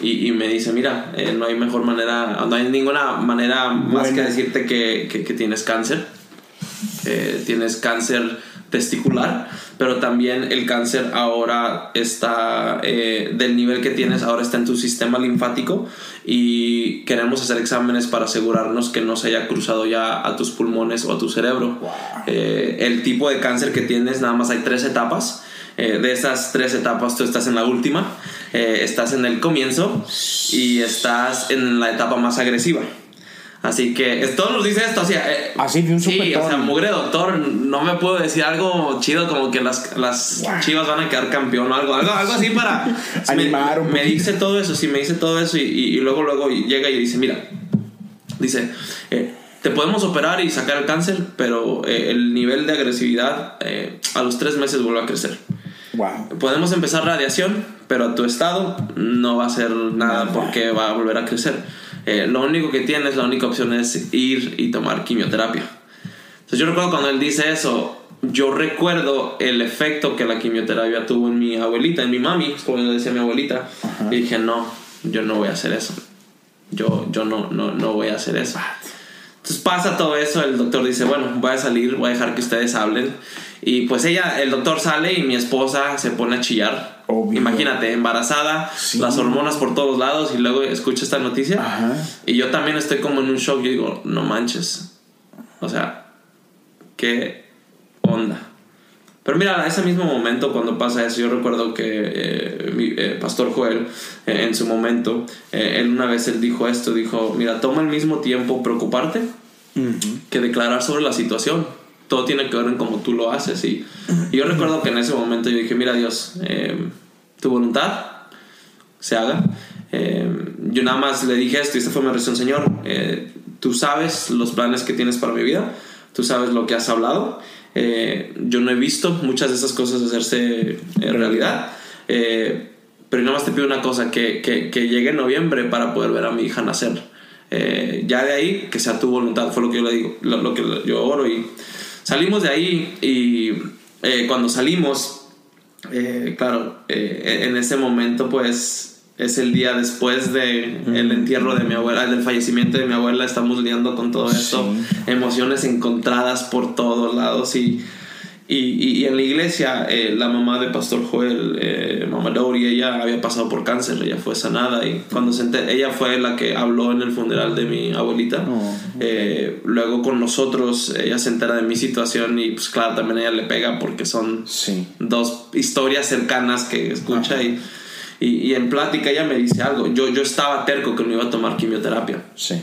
Speaker 2: Y, y me dice, mira, eh, no hay mejor manera, no hay ninguna manera más que decirte que, que, que tienes cáncer. Eh, tienes cáncer testicular, pero también el cáncer ahora está, eh, del nivel que tienes, ahora está en tu sistema linfático y queremos hacer exámenes para asegurarnos que no se haya cruzado ya a tus pulmones o a tu cerebro. Eh, el tipo de cáncer que tienes, nada más hay tres etapas. Eh, de esas tres etapas tú estás en la última, estás en el comienzo y estás en la etapa más agresiva. Así que es- todos nos dice esto, o sea, eh,
Speaker 1: Así de un
Speaker 2: Sí, o sea, mugre doctor, no me puedo decir algo chido como que las, las chivas van a quedar campeón o algo, algo, algo así para
Speaker 1: Animar
Speaker 2: me, me dice todo eso, sí, me dice todo eso y, y- y luego, luego llega y dice, mira, dice, eh, te podemos operar y sacar el cáncer, pero eh, el nivel de agresividad eh, a los tres meses vuelve a crecer.
Speaker 1: Wow.
Speaker 2: Podemos empezar radiación, pero a tu estado no va a ser nada porque va a volver a crecer. Eh, lo único que tienes, la única opción es ir y tomar quimioterapia. Entonces yo recuerdo cuando él dice eso, yo recuerdo el efecto que la quimioterapia tuvo en mi abuelita, en mi mami, como le decía mi abuelita. Y dije, no, yo no voy a hacer eso. Yo, yo no, no, no voy a hacer eso. Entonces pasa todo eso, el doctor dice, bueno, voy a salir, voy a dejar que ustedes hablen. Y pues ella, el doctor sale y mi esposa se pone a chillar.
Speaker 1: Obvio.
Speaker 2: Imagínate, embarazada,
Speaker 1: Sí.
Speaker 2: las hormonas por todos lados y luego escucha esta noticia.
Speaker 1: Ajá.
Speaker 2: Y yo también estoy como en un shock, yo digo, no manches. O sea, ¿qué onda? Pero mira, ese mismo momento cuando pasa eso, yo recuerdo que eh, mi eh, pastor Joel, eh, en su momento, eh, él una vez él dijo esto, dijo, mira, toma al mismo tiempo preocuparte que declarar sobre la situación. Todo tiene que ver en cómo tú lo haces. Y, y yo recuerdo que en ese momento yo dije, mira Dios, eh, tu voluntad se haga. Eh, yo nada más le dije esto y esta fue mi respuesta, Señor, eh, tú sabes los planes que tienes para mi vida, tú sabes lo que has hablado. Eh, yo no he visto muchas de esas cosas hacerse en realidad. Eh, pero nada más te pido una cosa, que, que, que, llegue noviembre para poder ver a mi hija nacer. Eh, ya de ahí, que sea tu voluntad, fue lo que yo le digo, lo, lo que yo oro. Y salimos de ahí y eh, cuando salimos, eh, claro, en ese momento pues es el día después de el entierro de mi abuela, del fallecimiento de mi abuela, estamos lidiando con todo esto, emociones encontradas por todos lados y y, y, en la iglesia, eh, la mamá de Pastor Joel, eh, mamá Dori, ella había pasado por cáncer, ella fue sanada y cuando se ella fue la que habló en el funeral de mi abuelita. Oh, eh, luego con nosotros, ella se entera de mi situación y pues claro, también ella le pega porque son dos historias cercanas que escucha y, y, en plática ella me dice algo. Yo, yo estaba terco que no iba a tomar quimioterapia.
Speaker 1: Sí.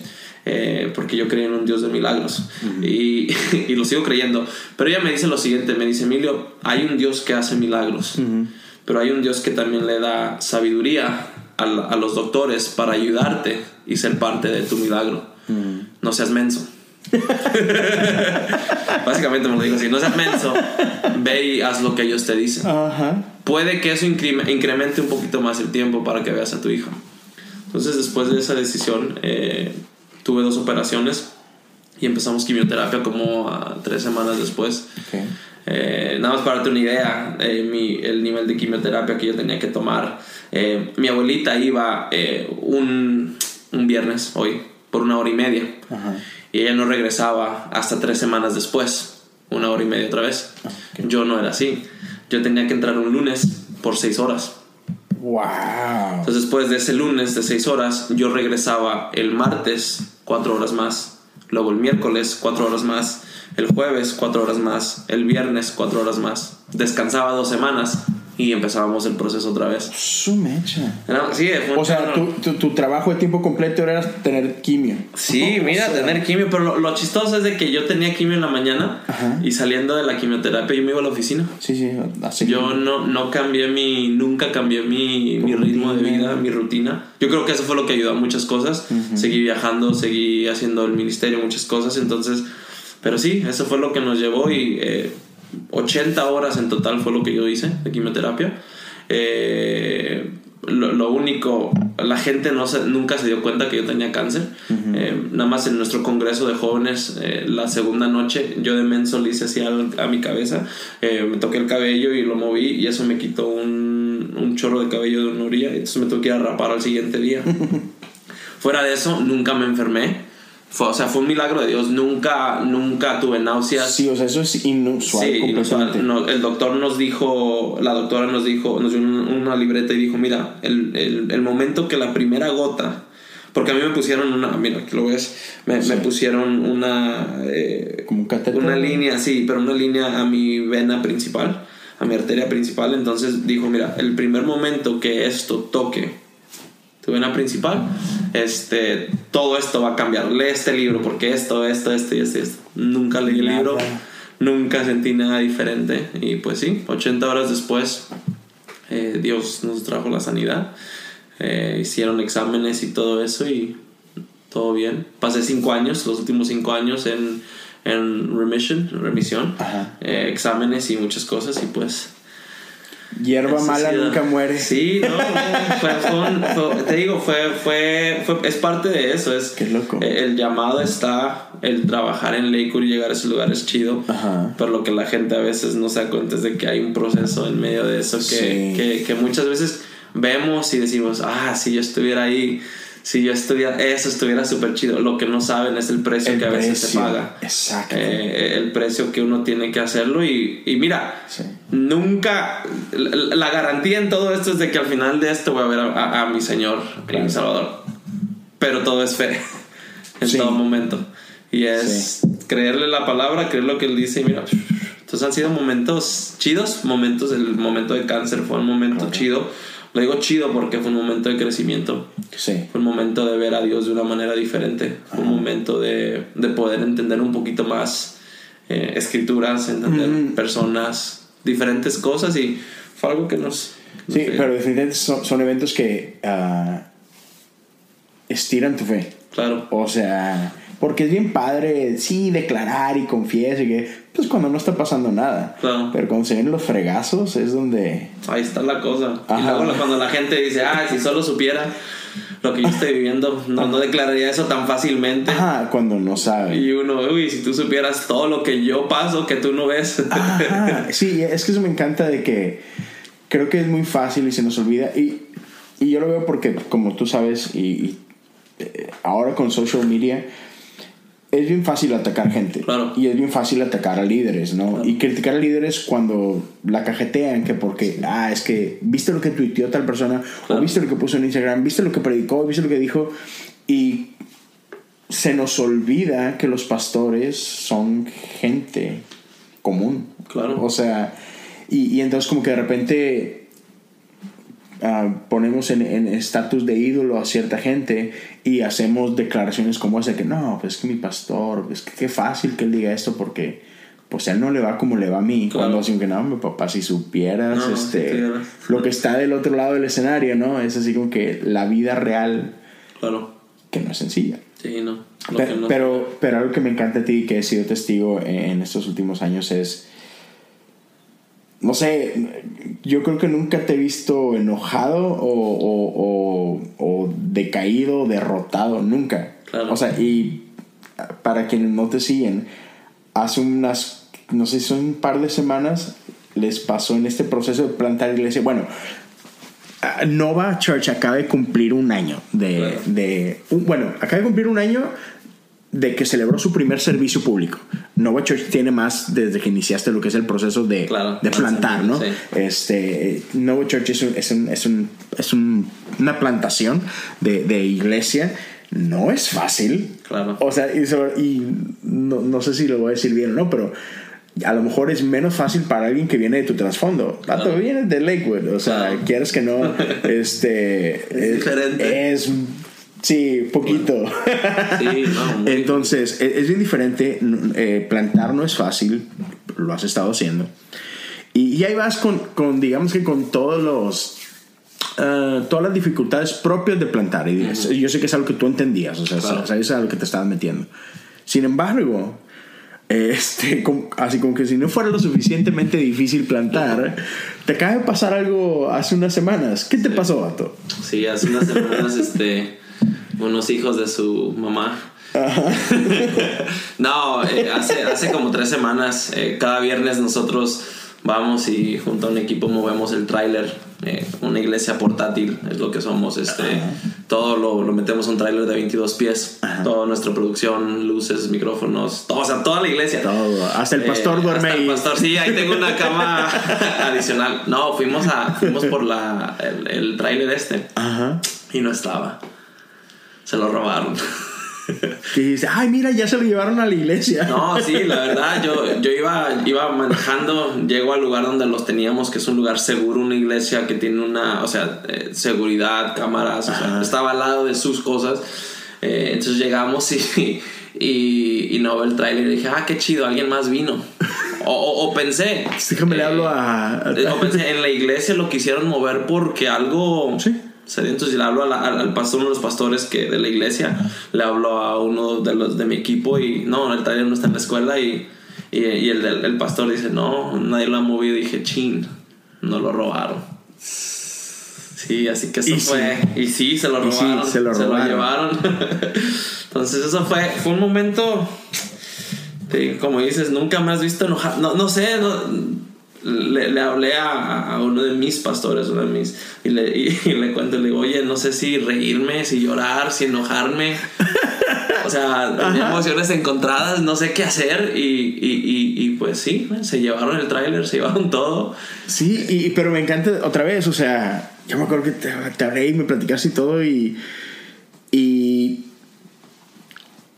Speaker 2: Eh, porque yo creía en un Dios de milagros y, y, lo sigo creyendo. Pero ella me dice lo siguiente, me dice, Emilio, hay un Dios que hace milagros, pero hay un Dios que también le da sabiduría a, a, los doctores para ayudarte y ser parte de tu milagro. No seas menso. Básicamente me lo digo así, no seas menso, ve y haz lo que ellos te dicen. Puede que eso incremente un poquito más el tiempo para que veas a tu hijo. Entonces después de esa decisión, eh, tuve dos operaciones y empezamos quimioterapia como a tres semanas después. Eh, nada más para darte una idea, eh, mi, el nivel de quimioterapia que yo tenía que tomar. Eh, mi abuelita iba un, un, viernes, hoy, por una hora y media. Y ella no regresaba hasta tres semanas después, una hora y media otra vez. Yo no era así. Yo tenía que entrar un lunes por seis horas.
Speaker 1: Wow.
Speaker 2: Entonces después de ese lunes de seis horas, yo regresaba el martes cuatro horas más, luego el miércoles cuatro horas más, el jueves cuatro horas más, el viernes cuatro horas más. Descansaba dos semanas y empezábamos el proceso otra vez.
Speaker 1: Su mecha.
Speaker 2: sí,
Speaker 1: o sea, tu, tu, trabajo de tiempo completo era tener quimio.
Speaker 2: Sí, mira, tener quimio, pero lo, chistoso es de que yo tenía quimio en la mañana y saliendo de la quimioterapia yo me iba a la oficina.
Speaker 1: Sí, sí,
Speaker 2: así Yo no, no cambié mi, nunca cambié mi, mi ritmo de vida, mi rutina. Yo creo que eso fue lo que ayudó a muchas cosas. Seguí viajando, seguí haciendo el ministerio, muchas cosas, entonces... Pero sí, eso fue lo que nos llevó y... Eh, 80 horas en total fue lo que yo hice de quimioterapia. Eh, lo, único, la gente no se, nunca se dio cuenta que yo tenía cáncer. Eh, nada más en nuestro congreso de jóvenes, eh, la segunda noche, yo de menso le hice así a, mi cabeza, me toqué el cabello y lo moví y eso me quitó un, un chorro de cabello de una orilla. Entonces me tuve que ir a rapar al siguiente día. Fuera de eso, nunca me enfermé. Fue, o sea, fue un milagro de Dios. Nunca, nunca tuve náuseas.
Speaker 1: Sí, o sea, eso es inusual. Sí,
Speaker 2: inusual. el doctor nos dijo, la doctora nos dijo, nos dio una libreta y dijo, mira, el, el, el momento que la primera gota, porque a mí me pusieron una, mira, aquí lo ves, me, me pusieron una, eh,
Speaker 1: como un
Speaker 2: una línea, sí, pero una línea a mi vena principal, a mi arteria principal. Entonces dijo, mira, el primer momento que esto toque tu vena principal, este, todo esto va a cambiar. Lee este libro porque esto, esto, esto y esto, esto. Nunca leí el libro, nunca sentí nada diferente. Y pues sí, 80 horas después, eh, Dios nos trajo la sanidad. Eh, hicieron exámenes y todo eso y todo bien. Pasé 5 años, los últimos 5 años en, en remission, remisión, eh, exámenes y muchas cosas y pues
Speaker 1: Hierba mala nunca muere.
Speaker 2: Sí, no, fue, te digo, fue, fue, es parte de eso. Es
Speaker 1: Qué loco.
Speaker 2: El llamado está, el trabajar en Lakewood y llegar a ese lugar es chido. Ajá. Pero lo que la gente a veces no se da cuenta es de que hay un proceso en medio de eso que, que, que muchas veces vemos y decimos, ah, si yo estuviera ahí si yo estuviera, eso estuviera súper chido. Lo que no saben es el precio que a veces se paga.
Speaker 1: Exacto.
Speaker 2: Eh, el precio que uno tiene que hacerlo. Y, y mira, nunca. La, garantía en todo esto es de que al final de esto voy a ver a, mi Señor, a mi Salvador. Pero todo es fe en todo momento. Y es creerle la palabra, creer lo que Él dice. Y mira, entonces han sido momentos chidos. Momentos, el momento de cáncer fue un momento chido lo digo chido porque fue un momento de crecimiento.
Speaker 1: Sí.
Speaker 2: Fue un momento de ver a Dios de una manera diferente. Fue un momento de, de, poder entender un poquito más eh, escrituras, entender personas, diferentes cosas y fue algo que nos...
Speaker 1: sí, pero definitivamente son, son, eventos que... Uh, estiran tu fe.
Speaker 2: Claro.
Speaker 1: O sea, porque es bien padre, sí, declarar y confiar y que, pues cuando no está pasando nada.
Speaker 2: Claro.
Speaker 1: Pero cuando se ven los fregazos es donde...
Speaker 2: Ahí está la cosa. Y
Speaker 1: Ajá.
Speaker 2: luego cuando la gente dice, ah, si solo supiera lo que yo estoy viviendo, no, no declararía eso tan fácilmente.
Speaker 1: Ajá, cuando no saben.
Speaker 2: Y uno, uy, si tú supieras todo lo que yo paso, que tú no ves.
Speaker 1: Ajá, sí, es que eso me encanta de que creo que es muy fácil y se nos olvida. Y, y yo lo veo porque, como tú sabes, y, y, eh, ahora con social media, es bien fácil atacar gente.
Speaker 2: Claro.
Speaker 1: Y es bien fácil atacar a líderes, ¿no? Y criticar a líderes cuando la cajetean, que porque, ah, es que viste lo que tuiteó tal persona,
Speaker 2: Claro.
Speaker 1: o viste lo que puso en Instagram, viste lo que predicó, viste lo que dijo, y se nos olvida que los pastores son gente común.
Speaker 2: Claro.
Speaker 1: O sea, y, y entonces como que de repente ah, ponemos en estatus de ídolo a cierta gente y hacemos declaraciones como esa que no, pues es que mi pastor, es que qué fácil que él diga esto porque pues él no le va como le va a mí.
Speaker 2: Claro.
Speaker 1: Cuando así que no, mi papá, si supieras
Speaker 2: No, si
Speaker 1: este,
Speaker 2: tuvieras.
Speaker 1: lo que está del otro lado del escenario, ¿no? Es así como que la vida real
Speaker 2: claro.
Speaker 1: que no es sencilla.
Speaker 2: Sí, no. Lo
Speaker 1: Pe-
Speaker 2: que no-
Speaker 1: Pero, pero algo que me encanta a ti, que he sido testigo en estos últimos años, es. No sé, yo creo que nunca te he visto enojado o, o, o, o decaído, derrotado, nunca.
Speaker 2: Claro.
Speaker 1: O sea, y para quienes no te siguen, hace unas, no sé son un par de semanas, les pasó en este proceso de plantar iglesia. Bueno, Ah, Nova Church acaba de cumplir un año de,
Speaker 2: Claro.
Speaker 1: de un- bueno, acaba de cumplir un año de que celebró su primer servicio público. Nova Church tiene más desde que iniciaste lo que es el proceso de,
Speaker 2: Claro,
Speaker 1: de plantar, ¿no?
Speaker 2: sí.
Speaker 1: Este, Nova Church es, un- es, un- es, un- es un- una plantación de, de iglesia. No es fácil.
Speaker 2: Claro.
Speaker 1: O sea, y, sobre- y no, no sé si lo voy a decir bien o no, pero a lo mejor es menos fácil para alguien que viene de tu trasfondo.
Speaker 2: Claro.
Speaker 1: vienes de Lakewood. O sea, quieres que no, este...
Speaker 2: diferente.
Speaker 1: Es, sí, poquito.
Speaker 2: Sí, no,
Speaker 1: Entonces, e- es bien diferente. eh, plantar no es fácil. Lo has estado haciendo. Y, y ahí vas con, con, digamos que con todos los... ah, todas las dificultades propias de plantar. Y es- yo sé que es algo que tú entendías. O sea,
Speaker 2: Claro.
Speaker 1: sabes a lo que te estabas metiendo. Sin embargo, este, como- así como que si no fuera lo suficientemente difícil plantar, te acaba de pasar algo hace unas semanas. ¿Qué te pasó, vato?
Speaker 2: Sí, hace unas semanas, este, unos hijos de su mamá. no, eh, hace, hace como tres semanas, eh, cada viernes nosotros vamos y junto a un equipo movemos el tráiler, eh, una iglesia portátil, es lo que somos. Este, todo lo, lo metemos en un tráiler de 22 pies, toda nuestra producción, luces, micrófonos, todo, o sea, toda la iglesia.
Speaker 1: Todo. Hasta el
Speaker 2: Eh,
Speaker 1: pastor duerme
Speaker 2: hasta
Speaker 1: ahí.
Speaker 2: El pastor, sí, ahí tengo una cama adicional. No, fuimos a fuimos por la el, el tráiler este
Speaker 1: Ajá.
Speaker 2: y no estaba. Se lo robaron.
Speaker 1: Que dice, ay, mira, ya se lo llevaron a la iglesia.
Speaker 2: No, sí, la verdad, yo, yo iba, iba manejando, llego al lugar donde los teníamos, que es un lugar seguro, una iglesia que tiene una, o sea, eh, seguridad, cámaras, o sea, estaba al lado de sus cosas. Eh, entonces llegamos y, y, y no veo el trailer y dije, ah, qué chido, alguien más vino. O, o- o pensé.
Speaker 1: Déjame le
Speaker 2: eh,
Speaker 1: hablo a. a-
Speaker 2: o pensé, en la iglesia lo quisieron mover porque algo
Speaker 1: Sí.
Speaker 2: Entonces le hablo a la- al, pastor, uno de los pastores que de la iglesia, le hablo a uno de los de mi equipo y no, el taller no está en la escuela y, y, y el, el pastor dice, no, nadie lo ha movido. Y dije, chin, no lo robaron. Sí, así que eso
Speaker 1: Y sí.
Speaker 2: fue. Y sí, se lo
Speaker 1: Y sí,
Speaker 2: robaron.
Speaker 1: se lo
Speaker 2: llevaron. Entonces eso fue, fue un momento como dices, nunca me has visto enojado. No, no sé, no- le, le hablé a, a uno de mis pastores, uno de mis, y le, y, y le cuento, le digo, oye, no sé si reírme, si llorar, si enojarme. O sea, tenía emociones encontradas, no sé qué hacer. Y, y, y, y pues sí, se llevaron el tráiler, se llevaron todo.
Speaker 1: Sí, y, pero me encanta otra vez, o sea, yo me acuerdo que te, te hablé y me platicaste y todo y... Y...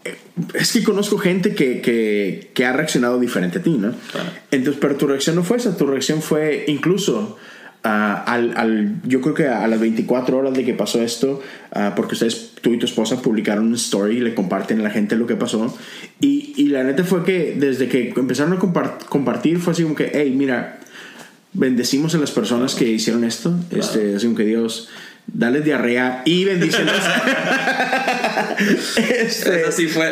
Speaker 1: eh, Es que conozco gente que, que, que ha reaccionado diferente a ti, ¿no?
Speaker 2: Claro.
Speaker 1: Entonces, pero tu reacción no fue esa, tu reacción fue incluso ah, al, al- yo creo que a las 24 horas de que pasó esto, ah, porque ustedes, tú y tu esposa publicaron un story y le comparten a la gente lo que pasó. Y, y la neta fue que desde que empezaron a compart- compartir fue así como que, hey, mira, bendecimos a las personas que hicieron esto, este, así como que Dios dale diarrea y bendiciones.
Speaker 2: este, Así fue,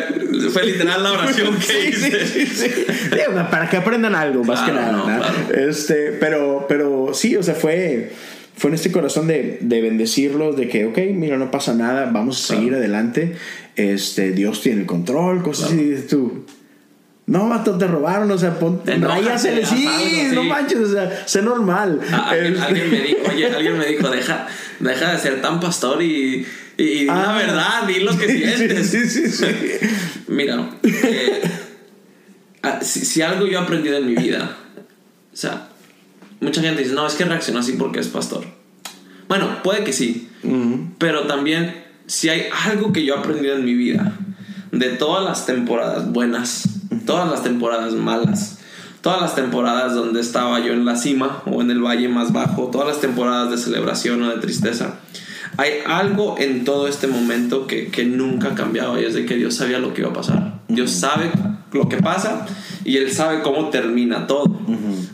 Speaker 2: fue literal la oración que hice. Sí, sí,
Speaker 1: para que aprendan algo, más que nada. este, pero, pero sí, o sea, fue, fue en este corazón de, de bendecirlos, de que, ok, mira, no pasa nada, vamos a seguir adelante. Este, Dios tiene el control, cosas así, dices tú. No, vato, te robaron, o sea, ponte, rayasele, sí, no manches, o sea, sé normal.
Speaker 2: alguien, alguien, me dijo, oye, alguien me dijo, deja, deja de ser tan pastor y, y, la ah. verdad, di lo que sientes. Sí, sí, sí. Mira, eh, ah, si, algo yo he aprendido en mi vida, o sea, mucha gente dice, no, es que reaccionó así porque es pastor. Bueno, puede que sí, pero también si hay algo que yo he aprendido en mi vida, de todas las temporadas buenas, todas las temporadas malas, todas las temporadas donde estaba yo en la cima o en el valle más bajo, todas las temporadas de celebración o de tristeza, hay algo en todo este momento que, que nunca ha cambiado y es de que Dios sabía lo que iba a pasar. Dios sabe lo que pasa y Él sabe cómo termina todo.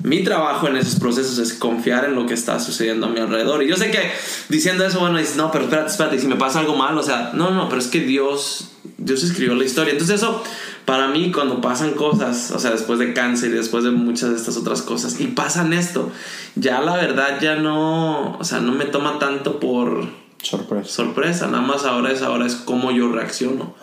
Speaker 2: Mi trabajo en esos procesos es confiar en lo que está sucediendo a mi alrededor. Y yo sé que diciendo eso, bueno, dices, no, pero espérate, espérate, si me pasa algo mal, o sea, no, no, pero es que Dios, Dios escribió la historia. Entonces eso, para mí, cuando pasan cosas, o sea, después de cáncer y después de muchas de estas otras cosas, y pasan esto, ya la verdad ya no, o sea, no me toma tanto por
Speaker 1: Sorpresa.
Speaker 2: Sorpresa, nada más ahora es ahora es cómo yo reacciono.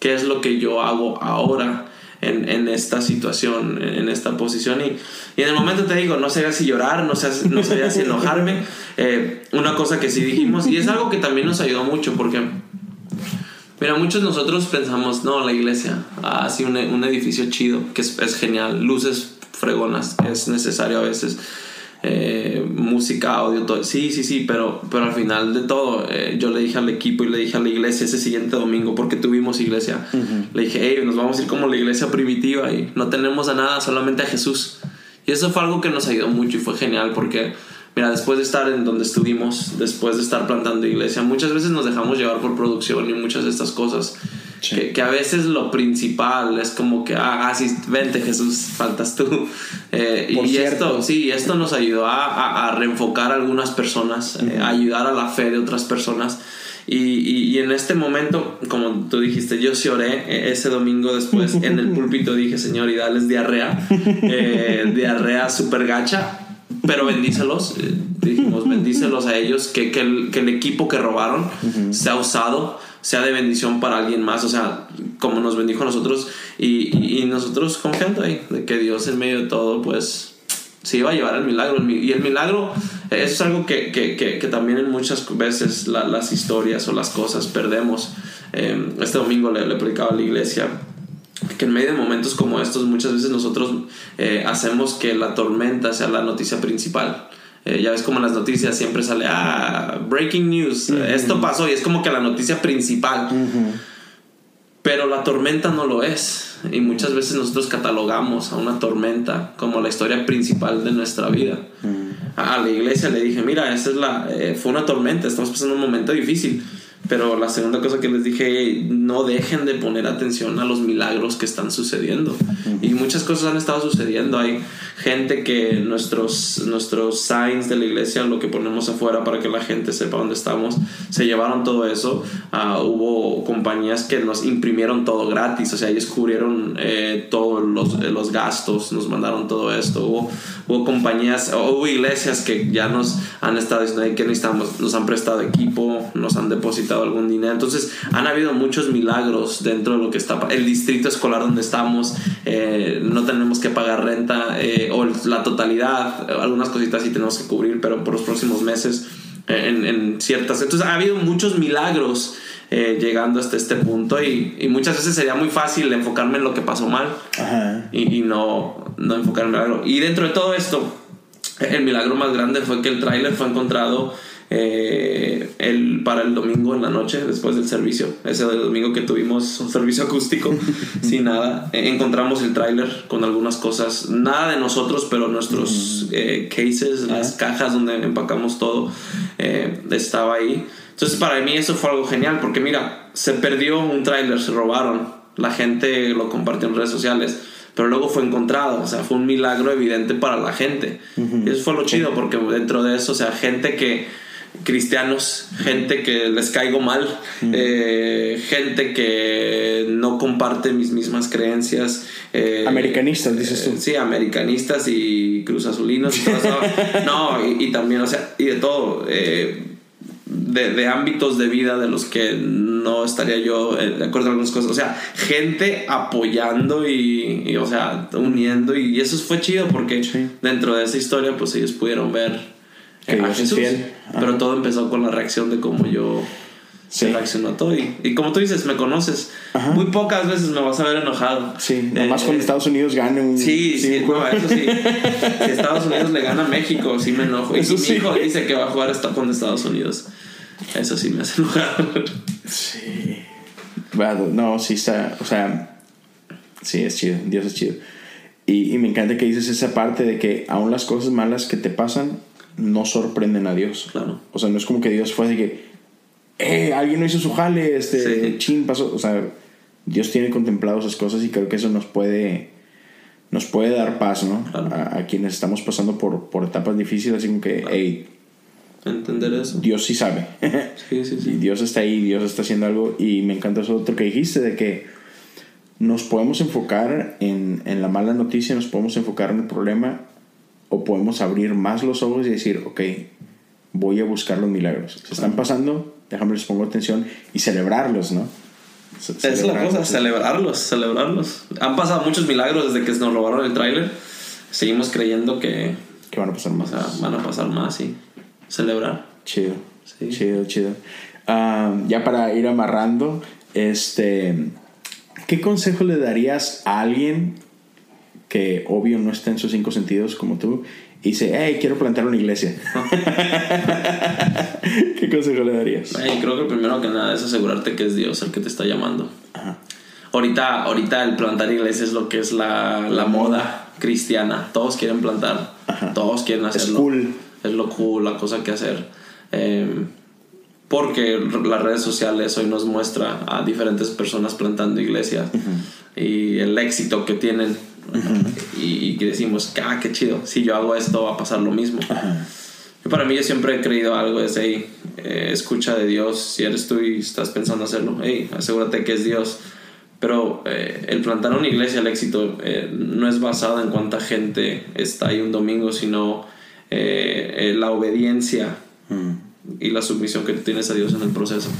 Speaker 2: ¿Qué es lo que yo hago ahora en, en esta situación, en, esta posición? Y, y, en el momento te digo, no sé si llorar, no sé, no sé si enojarme. Eh, una cosa que sí dijimos, y es algo que también nos ayudó mucho, porque, mira, muchos nosotros pensamos, no, la iglesia, así un, un edificio chido, que es, es genial, luces fregonas, es necesario a veces eh, música, audio, todo. Sí, sí, sí, pero, pero al final de todo, eh, yo le dije al equipo y le dije a la iglesia ese siguiente domingo, porque tuvimos iglesia, le dije, hey, nos vamos a ir como la iglesia primitiva y no tenemos a nada, solamente a Jesús. Y eso fue algo que nos ayudó mucho y fue genial porque, mira, después de estar en donde estuvimos, después de estar plantando iglesia, muchas veces nos dejamos llevar por producción y muchas de estas cosas. Que, a veces lo principal es como que, ah, ah sí, vente Jesús, faltas tú. Eh, y esto, sí, esto nos ayudó a, a, reenfocar a algunas personas, eh, a ayudar a la fe de otras personas. Y, y, en este momento, como tú dijiste, yo sí oré eh, ese domingo después en el púlpito, dije, Señor, y dales diarrea, diarrea super gacha, pero bendícelos, dijimos, bendícelos a ellos, que, que, el, que el equipo que robaron se ha usado sea de bendición para alguien más, o sea, como nos bendijo a nosotros y, y, nosotros confiando ahí, de que Dios en medio de todo, pues se iba a llevar el milagro. Y el milagro es algo que, que, que, también en muchas veces las historias o las cosas perdemos. Eh, este domingo le, le predicaba a la iglesia que en medio de momentos como estos muchas veces nosotros eh, hacemos que la tormenta sea la noticia principal. Eh, ya ves como en las noticias siempre sale, ah, breaking news, esto pasó y es como que la noticia principal. Pero la tormenta no lo es. Y muchas veces nosotros catalogamos a una tormenta como la historia principal de nuestra vida. A la iglesia le dije, mira, esta es la, eh, fue una tormenta, estamos pasando un momento difícil pero la segunda cosa que les dije, no dejen de poner atención a los milagros que están sucediendo. Y muchas cosas han estado sucediendo. Hay gente que nuestros, nuestros signs de la iglesia, lo que ponemos afuera para que la gente sepa dónde estamos, se llevaron todo eso. Uh, hubo compañías que nos imprimieron todo gratis, o sea, ellos cubrieron eh, todos los, eh, los, gastos, nos mandaron todo esto. Hubo, hubo compañías, hubo iglesias que ya nos han estado diciendo que necesitamos, nos han prestado equipo, nos han depositado algún dinero. Entonces han habido muchos milagros dentro de lo que está el distrito escolar donde estamos. Eh, no tenemos que pagar renta eh, o la totalidad, algunas cositas sí tenemos que cubrir, pero por los próximos meses eh, en, ciertas. Entonces ha habido muchos milagros. llegando hasta este punto y, muchas veces sería muy fácil enfocarme en lo que pasó mal Y, no, no enfocarme en algo. Y dentro de todo esto, el milagro más grande fue que el tráiler fue encontrado eh, el, para el domingo en la noche, después del servicio. Ese domingo que tuvimos un servicio acústico, sin nada. Eh, encontramos el tráiler con algunas cosas, nada de nosotros, pero nuestros eh, cases, las cajas donde empacamos todo, estaba ahí. Entonces para mí eso fue algo genial, porque mira, se perdió un tráiler, se robaron, la gente lo compartió en redes sociales pero luego fue encontrado, o sea, fue un milagro evidente para la gente. Y eso fue lo chido, porque dentro de eso, o sea, gente que cristianos, gente que les caigo mal, eh, gente que no comparte mis mismas creencias. eh,
Speaker 1: Americanistas, dices tú.
Speaker 2: eh, sí, americanistas y cruzazulinos y todo eso. no, y, y también, o sea, y de todo. eh, de, de ámbitos de vida de los que no estaría yo eh, de acuerdo en algunas cosas. O sea, gente apoyando y, y, o sea, uniendo. Y eso fue chido porque
Speaker 1: Sí.
Speaker 2: dentro de esa historia, pues ellos pudieron ver
Speaker 1: Que
Speaker 2: a
Speaker 1: Dios es
Speaker 2: Jesús.
Speaker 1: fiel. Ajá.
Speaker 2: Pero todo empezó con la reacción de cómo yo
Speaker 1: Sí.
Speaker 2: reaccionó a todo. Y, y como tú dices, me conoces.
Speaker 1: Ajá.
Speaker 2: Muy pocas veces me vas a ver enojado.
Speaker 1: Sí, nomás
Speaker 2: Eh,
Speaker 1: cuando Estados Unidos gane un.
Speaker 2: Sí, sí,
Speaker 1: juego.
Speaker 2: no, eso sí. Si Estados Unidos le gana a México, sí me enojo. Y
Speaker 1: Eso
Speaker 2: si
Speaker 1: sí.
Speaker 2: mi hijo dice que va a jugar hasta con Estados Unidos, eso sí me hace enojar.
Speaker 1: Sí. Bueno, no, sí está. O sea, sí, es chido. Dios es chido. Y, y me encanta que dices esa parte de que aún las cosas malas que te pasan no sorprenden a Dios.
Speaker 2: Claro.
Speaker 1: O sea, no es como que Dios fue así que, eh, alguien no hizo su jale, este,
Speaker 2: Sí.
Speaker 1: chin, pasó. O sea, Dios tiene contemplado esas cosas y creo que eso nos puede, nos puede dar paz, ¿no?
Speaker 2: Claro.
Speaker 1: A, a quienes estamos pasando por, por etapas difíciles, así como que, hey,
Speaker 2: Entender eso.
Speaker 1: Dios sí sabe.
Speaker 2: Sí, sí,
Speaker 1: Y
Speaker 2: sí.
Speaker 1: Dios está ahí, Dios está haciendo algo. Y me encanta eso otro que dijiste, de que nos podemos enfocar en, en la mala noticia, nos podemos enfocar en el problema, o podemos abrir más los ojos y decir, ok, voy a buscar los milagros. Se están pasando, déjame les pongo atención y celebrarlos, ¿no? Ce-
Speaker 2: Es la cosa, celebrarlos, celebrarlos. Han pasado muchos milagros desde que nos robaron el tráiler. Seguimos creyendo que
Speaker 1: Que van a pasar
Speaker 2: o
Speaker 1: más.
Speaker 2: sea, van a pasar más y celebrar.
Speaker 1: Chido.
Speaker 2: Sí.
Speaker 1: Chido, chido. Ah, ya para ir amarrando, este, ¿qué consejo le darías a alguien que obvio no está en sus cinco sentidos como tú y dice, hey, quiero plantar una iglesia? ¿Qué consejo le darías?
Speaker 2: Ay, creo que primero que nada es asegurarte que es Dios el que te está llamando.
Speaker 1: Ajá.
Speaker 2: Ahorita, ahorita el plantar iglesias es lo que es la, la moda cristiana. Todos quieren plantar,
Speaker 1: Ajá.
Speaker 2: todos quieren
Speaker 1: Es
Speaker 2: hacerlo.
Speaker 1: cool.
Speaker 2: Es lo cool, la cosa que hacer. Eh, porque las redes sociales hoy nos muestra a diferentes personas plantando iglesias y el éxito que tienen. Y, y que decimos, ah, qué chido, si yo hago esto va a pasar lo mismo. Y para mí yo siempre he creído algo es, hey, eh, escucha de Dios, si eres tú y estás pensando hacerlo, hey, asegúrate que es Dios. Pero eh, el plantar una iglesia, el éxito, eh, no es basado en cuánta gente está ahí un domingo, sino eh, eh, la obediencia y la sumisión que tú tienes a Dios en el proceso.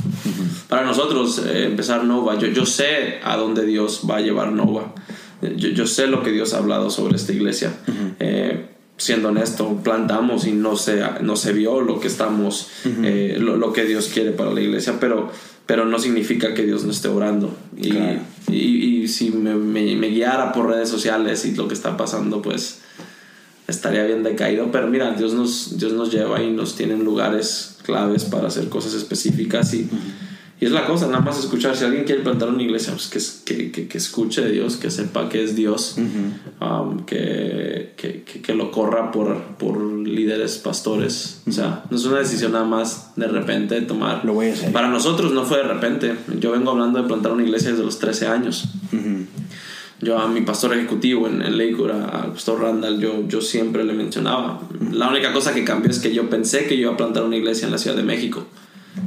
Speaker 2: Para nosotros, eh, empezar Nova, yo, yo sé a dónde Dios va a llevar Nova. Yo, yo sé lo que Dios ha hablado sobre esta iglesia. Eh, siendo honesto, plantamos y no se, no se vio lo que estamos, eh, lo, lo que Dios quiere para la iglesia, pero, pero no significa que Dios no esté orando. Y,
Speaker 1: Claro.
Speaker 2: y, y si me, me- me guiara por redes sociales y lo que está pasando, pues estaría bien decaído. Pero mira, Dios nos, Dios nos lleva y nos tiene en lugares claves para hacer cosas específicas y, y es la cosa, nada más escuchar. Si alguien quiere plantar una iglesia, pues que, que, que, que escuche de Dios, que sepa que es Dios, um, que, que, que, que lo corra por, por líderes, pastores. O sea, no es una decisión nada más de repente tomar.
Speaker 1: Lo voy a hacer.
Speaker 2: Para nosotros no fue de repente. Yo vengo hablando de plantar una iglesia desde los 13 años. Yo a mi pastor ejecutivo en, en Lakewood, a- al pastor Randall, yo, yo siempre le mencionaba. La única cosa que cambió es que yo pensé que yo iba a plantar una iglesia en la Ciudad de México.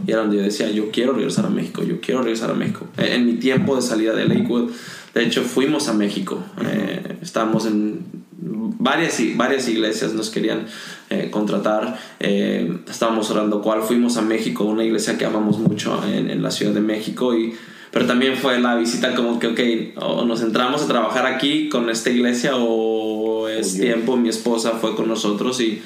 Speaker 2: Y era donde yo decía, yo quiero regresar a México, yo quiero regresar a México. En, en mi tiempo de salida de Lakewood, de hecho fuimos a México. Eh, estábamos en varias, varias iglesias, nos querían eh, contratar. Eh, estábamos orando cuál. Fuimos a México, una iglesia que amamos mucho en, en la Ciudad de México. Y, pero también fue la visita como que, ok, o nos entramos a trabajar aquí con esta iglesia o es
Speaker 1: Oye.
Speaker 2: tiempo. Mi esposa fue con nosotros y,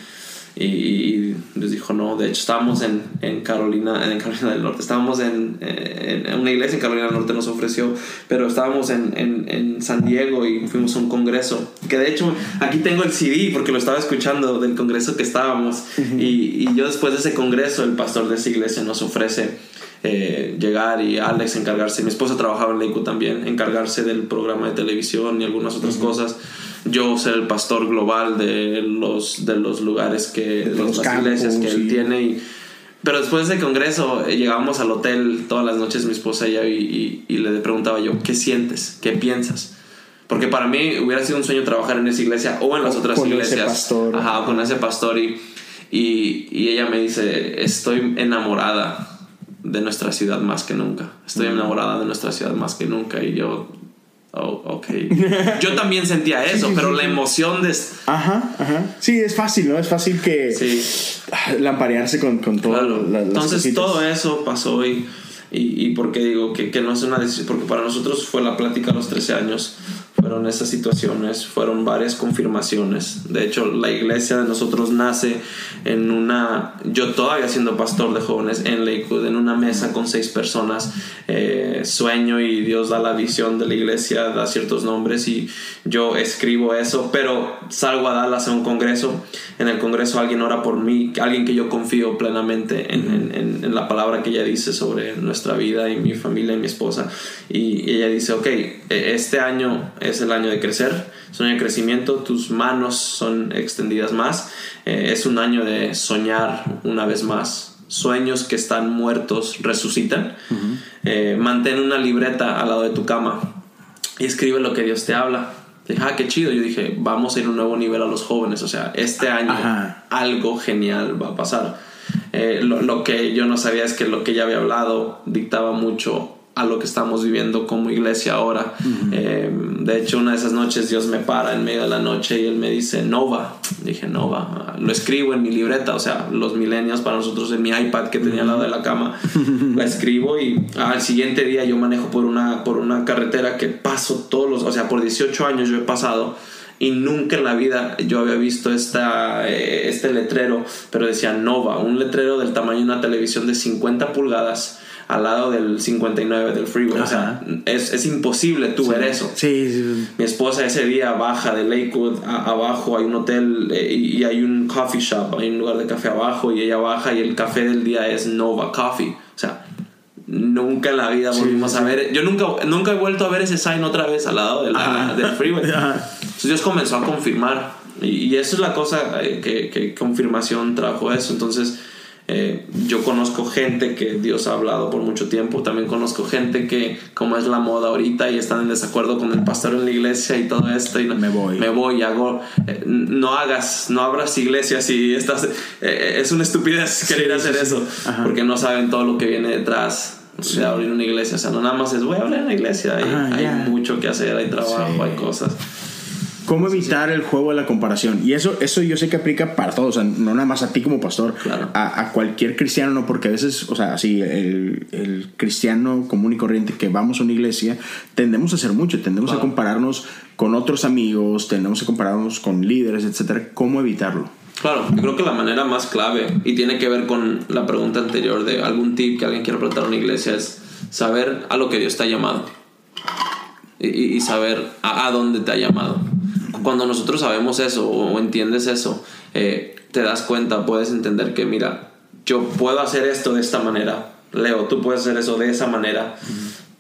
Speaker 2: y, y les dijo no. De hecho, estábamos en, en Carolina, en Carolina del Norte. Estábamos en, en- en una iglesia en Carolina del Norte nos ofreció, pero estábamos en, en, en San Diego y fuimos a un congreso. Que de hecho, aquí tengo el CD porque lo estaba escuchando del congreso que estábamos. y, y yo después de ese congreso, el pastor de esa iglesia nos ofrece eh, llegar y Alex encargarse. Mi esposa trabajaba en Lakewood también, encargarse del programa de televisión y algunas otras cosas. Yo ser el pastor global de los, de los lugares que, de
Speaker 1: los
Speaker 2: las
Speaker 1: campus
Speaker 2: iglesias que él tiene. Y, pero después de ese congreso eh, llegábamos al hotel todas las noches mi esposa y, yo, y, y- le preguntaba yo, ¿qué sientes? ¿Qué piensas? Porque para mí hubiera sido un sueño trabajar en esa iglesia o en las
Speaker 1: O
Speaker 2: otras
Speaker 1: con ese
Speaker 2: iglesias.
Speaker 1: pastor.
Speaker 2: Ajá, o con ese pastor y, y, Y, y ella me dice, estoy enamorada de nuestra ciudad más que nunca. Estoy enamorada de nuestra ciudad más que nunca. Y yo, oh, ok. Yo también sentía eso,
Speaker 1: sí,
Speaker 2: pero
Speaker 1: sí,
Speaker 2: la emoción de...
Speaker 1: Ajá, ajá. Sí, es fácil, ¿no? Es fácil que
Speaker 2: Sí.
Speaker 1: lamparearse con, con todo.
Speaker 2: Claro.
Speaker 1: la- las
Speaker 2: Entonces
Speaker 1: cositas.
Speaker 2: todo eso pasó y, y, y porque digo que, que no es una decisión, porque para nosotros fue la plática a los 13 años, fueron esas situaciones, fueron varias confirmaciones. De hecho, la iglesia de nosotros nace en una, yo todavía siendo pastor de jóvenes en Lakewood, en una mesa con seis personas, eh, sueño y Dios da la visión de la iglesia, da ciertos nombres y yo escribo eso, pero salgo a Dallas a un congreso, en el congreso alguien ora por mí, alguien que yo confío plenamente en, en- en- la palabra que ella dice sobre nuestra vida y mi familia y mi esposa, y ella dice, ok, eh, este año es el año de crecer, es un año de crecimiento, tus manos son extendidas más, eh, es un año de soñar una vez más, sueños que están muertos resucitan, Eh, mantén una libreta al lado de tu cama y escribe lo que Dios te habla. Dije, ah, qué chido. Yo dije, vamos a ir a un nuevo nivel a los jóvenes. O sea, este año
Speaker 1: Ajá.
Speaker 2: algo genial va a pasar. Eh, lo, lo que yo no sabía es que lo que ya había hablado dictaba mucho a lo que estamos viviendo como iglesia ahora. Eh, de hecho, una de esas noches Dios me para en medio de la noche y Él me dice, Nova. Dije, Nova. Lo escribo en mi libreta, o sea, los milenios para nosotros en mi iPad que tenía al lado de la cama. la escribo y al siguiente día yo manejo por una, por una carretera que paso todos los, o sea, por 18 años yo he pasado y nunca en la vida yo había visto esta, eh, este letrero, pero decía Nova, un letrero del tamaño de una televisión de 50 pulgadas al lado del 59 del freeway. O sea, es, es imposible tú ver eso.
Speaker 1: Sí, sí.
Speaker 2: Mi esposa ese día baja de Lakewood, a- abajo hay un hotel eh, y, hay un coffee shop, hay un lugar de café abajo y ella baja y el café del día es Nova Coffee. O sea, nunca en la vida volvimos a ver, yo nunca, nunca he vuelto a ver ese sign otra vez al lado de la- del freeway.
Speaker 1: Ajá.
Speaker 2: Entonces Dios comenzó a confirmar y, y eso es la cosa eh, que, que confirmación trajo eso. Entonces eh, yo conozco gente que Dios ha hablado por mucho tiempo, también conozco gente que como es la moda ahorita y están en desacuerdo con el pastor en la iglesia y todo esto y no-
Speaker 1: Me voy.
Speaker 2: me voy hago eh, no hagas no abras iglesias y estás eh, es una estupidez querer hacer eso porque no saben todo lo que viene detrás de abrir una iglesia. O sea no nada más es voy a abrir una iglesia hay,
Speaker 1: Ajá,
Speaker 2: hay
Speaker 1: ya.
Speaker 2: mucho que hacer hay trabajo hay cosas
Speaker 1: ¿Cómo evitar el juego de la comparación? Y eso, eso yo sé que aplica para todos, o sea, no nada más a ti como pastor,
Speaker 2: Claro.
Speaker 1: a, a cualquier cristiano, no, porque a veces, o sea, así, el, el cristiano común y corriente que vamos a una iglesia, tendemos a hacer mucho, tendemos a
Speaker 2: Claro.
Speaker 1: compararnos con otros amigos, tendemos a compararnos con líderes, etcétera. ¿Cómo evitarlo?
Speaker 2: Claro, yo creo que la manera más clave y tiene que ver con la pregunta anterior de algún tip que alguien quiera preguntar a una iglesia es saber a lo que Dios te ha llamado y, y- y saber a, a dónde te ha llamado. Cuando nosotros sabemos eso o entiendes eso, eh, te das cuenta, puedes entender que mira, yo puedo hacer esto de esta manera, Leo, tú puedes hacer eso de esa manera,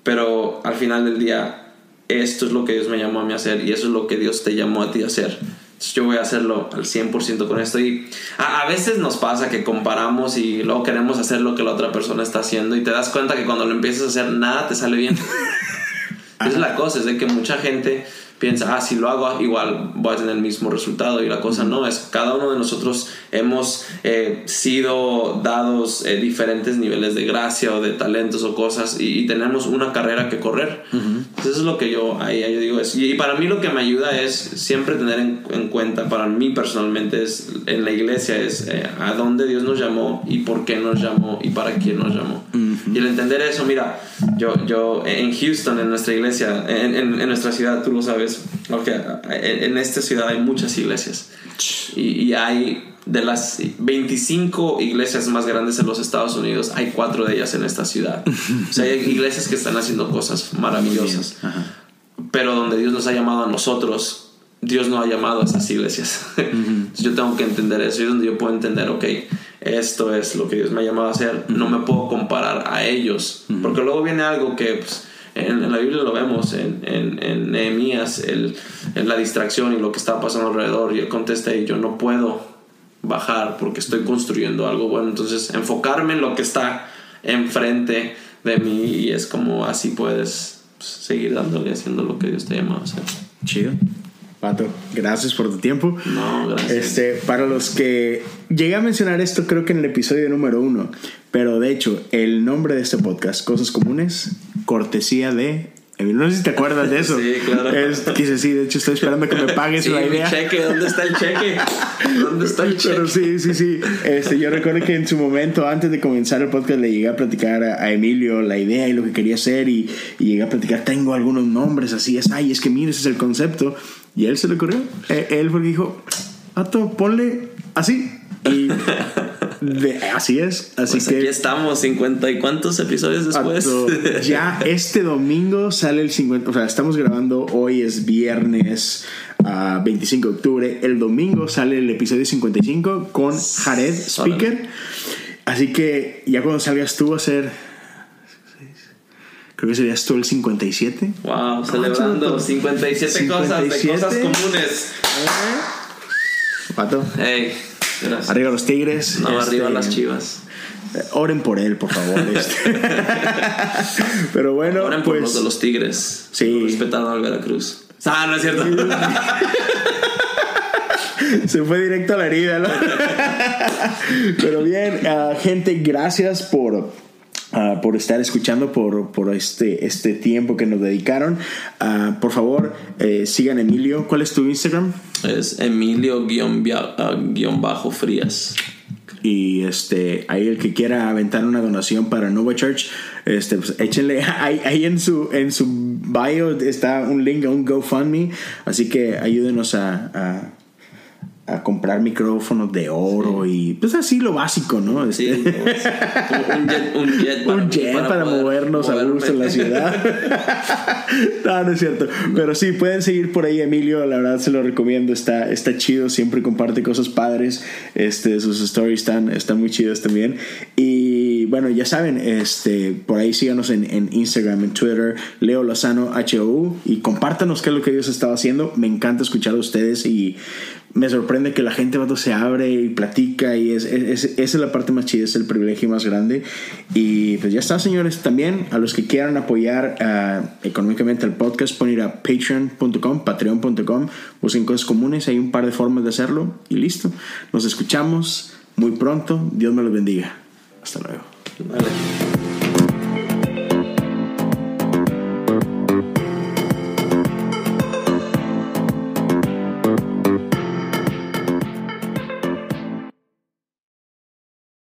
Speaker 2: pero al final del día esto es lo que Dios me llamó a mí a hacer y eso es lo que Dios te llamó a ti a hacer. Entonces yo voy a hacerlo al 100% con esto y a, a veces nos pasa que comparamos y luego queremos hacer lo que la otra persona está haciendo y te das cuenta que cuando lo empiezas a hacer nada te sale bien. Esa es la cosa, es de que mucha gente piensa, ah, si lo hago igual voy a tener el mismo resultado y la cosa no, es cada uno de nosotros hemos eh, sido dados eh, diferentes niveles de gracia o de talentos o cosas y, y tenemos una carrera que correr. Entonces eso es lo que yo ahí yo digo es, y para mí lo que me ayuda es siempre tener en, en cuenta, para mí personalmente es en la iglesia es eh, a dónde Dios nos llamó y por qué nos llamó y para quién nos llamó. Y el entender eso, mira, yo, yo en Houston, en nuestra iglesia, en, en- en nuestra ciudad, tú lo sabes, ok, en, en esta ciudad hay muchas iglesias. Y, y hay de las 25 iglesias más grandes en los Estados Unidos, hay cuatro de ellas en esta ciudad. O sea, hay iglesias que están haciendo cosas maravillosas. Pero donde Dios nos ha llamado a nosotros, Dios no ha llamado a esas iglesias. Entonces yo tengo que entender eso. Y es donde yo puedo entender, ok, esto es lo que Dios me ha llamado a hacer. No me puedo comparar a ellos. Porque luego viene algo que pues, en, en la Biblia lo vemos, en, en, en Nehemías, el, en la distracción y lo que está pasando alrededor. Y él contesta, y yo no puedo bajar porque estoy construyendo algo bueno. Entonces enfocarme en lo que está enfrente de mí y es como así puedes pues, seguir dándole haciendo lo que Dios te ha llamado a hacer.
Speaker 1: Chido. Pato, gracias por tu tiempo.
Speaker 2: No, gracias.
Speaker 1: Este, para los que llegué a mencionar esto, creo que en el episodio número uno, pero de hecho, el nombre de este podcast, Cosas Comunes, cortesía de. No sé si te acuerdas de eso.
Speaker 2: Sí, claro.
Speaker 1: Es, quise, sí, de hecho, estoy esperando que me pagues
Speaker 2: Sí,
Speaker 1: la
Speaker 2: mi
Speaker 1: idea.
Speaker 2: cheque, ¿dónde está el cheque? ¿Dónde está el cheque?
Speaker 1: Pero sí, sí, sí. Este, yo recuerdo que en su momento, antes de comenzar el podcast, le llegué a platicar a, a Emilio la idea y lo que quería hacer. Y, y llegué a platicar, tengo algunos nombres así, es, ay, es que mira, ese es el concepto. Y él se le ocurrió. Eh, él porque dijo, Pato, ponle así. Y de- así es. Así
Speaker 2: Pues
Speaker 1: que.
Speaker 2: aquí estamos, 50 y cuántos episodios después.
Speaker 1: Ya este domingo sale el 50, o sea, estamos grabando hoy es viernes ah, 25 de octubre, el domingo sale el episodio 55 con Jared Speaker, así que ya cuando salgas tú a ser, creo que serías tú el 57.
Speaker 2: Wow, celebrando 57, cosas de
Speaker 1: 57.
Speaker 2: cosas comunes.
Speaker 1: Pato,
Speaker 2: Hey, gracias.
Speaker 1: arriba los tigres.
Speaker 2: No,
Speaker 1: este,
Speaker 2: arriba las chivas.
Speaker 1: eh, Oren por él, por favor. este. Pero bueno,
Speaker 2: Oren por
Speaker 1: pues
Speaker 2: los de los tigres.
Speaker 1: Sí.
Speaker 2: Respetando al Veracruz. Ah, no es cierto.
Speaker 1: Se fue directo a la herida, ¿no? Pero bien, ah, gente, gracias por, ah, por estar escuchando, por, por este, este tiempo que nos dedicaron. Ah, por favor, eh, sigan Emilio. ¿Cuál es tu Instagram?
Speaker 2: Es Emilio-Frías.
Speaker 1: Y este, ahí el que quiera aventar una donación para Nova Church, este, pues échenle ahí, ahí en su en su bio está un link a un GoFundMe, así que ayúdenos a, a, a comprar micrófonos de oro y pues así lo básico, ¿no?
Speaker 2: Sí,
Speaker 1: Este,
Speaker 2: un jet, un jet para,
Speaker 1: un
Speaker 2: mí,
Speaker 1: jet para,
Speaker 2: poder
Speaker 1: movernos a
Speaker 2: moverme.
Speaker 1: gusto en la ciudad. no, no es cierto. Pero sí, pueden seguir por ahí, Emilio. La verdad se lo recomiendo. Está, está chido. Siempre comparte cosas padres. Este, sus stories están, están muy chidas también. Y bueno, ya saben, este, por ahí síganos en, en Instagram, en Twitter, Leo Lozano HOU. Y compártanos qué es lo que Dios está haciendo. Me encanta escuchar a ustedes y me sorprende que la gente vato, se abre y platica y es, es- es- esa es la parte más chida, es el privilegio más grande. Y pues ya está, señores. También a los que quieran apoyar ah, económicamente el podcast, pueden a patreon.com, patreon.com, busquen cosas comunes, hay un par de formas de hacerlo y listo. Nos escuchamos muy pronto. Dios me los bendiga. Hasta luego.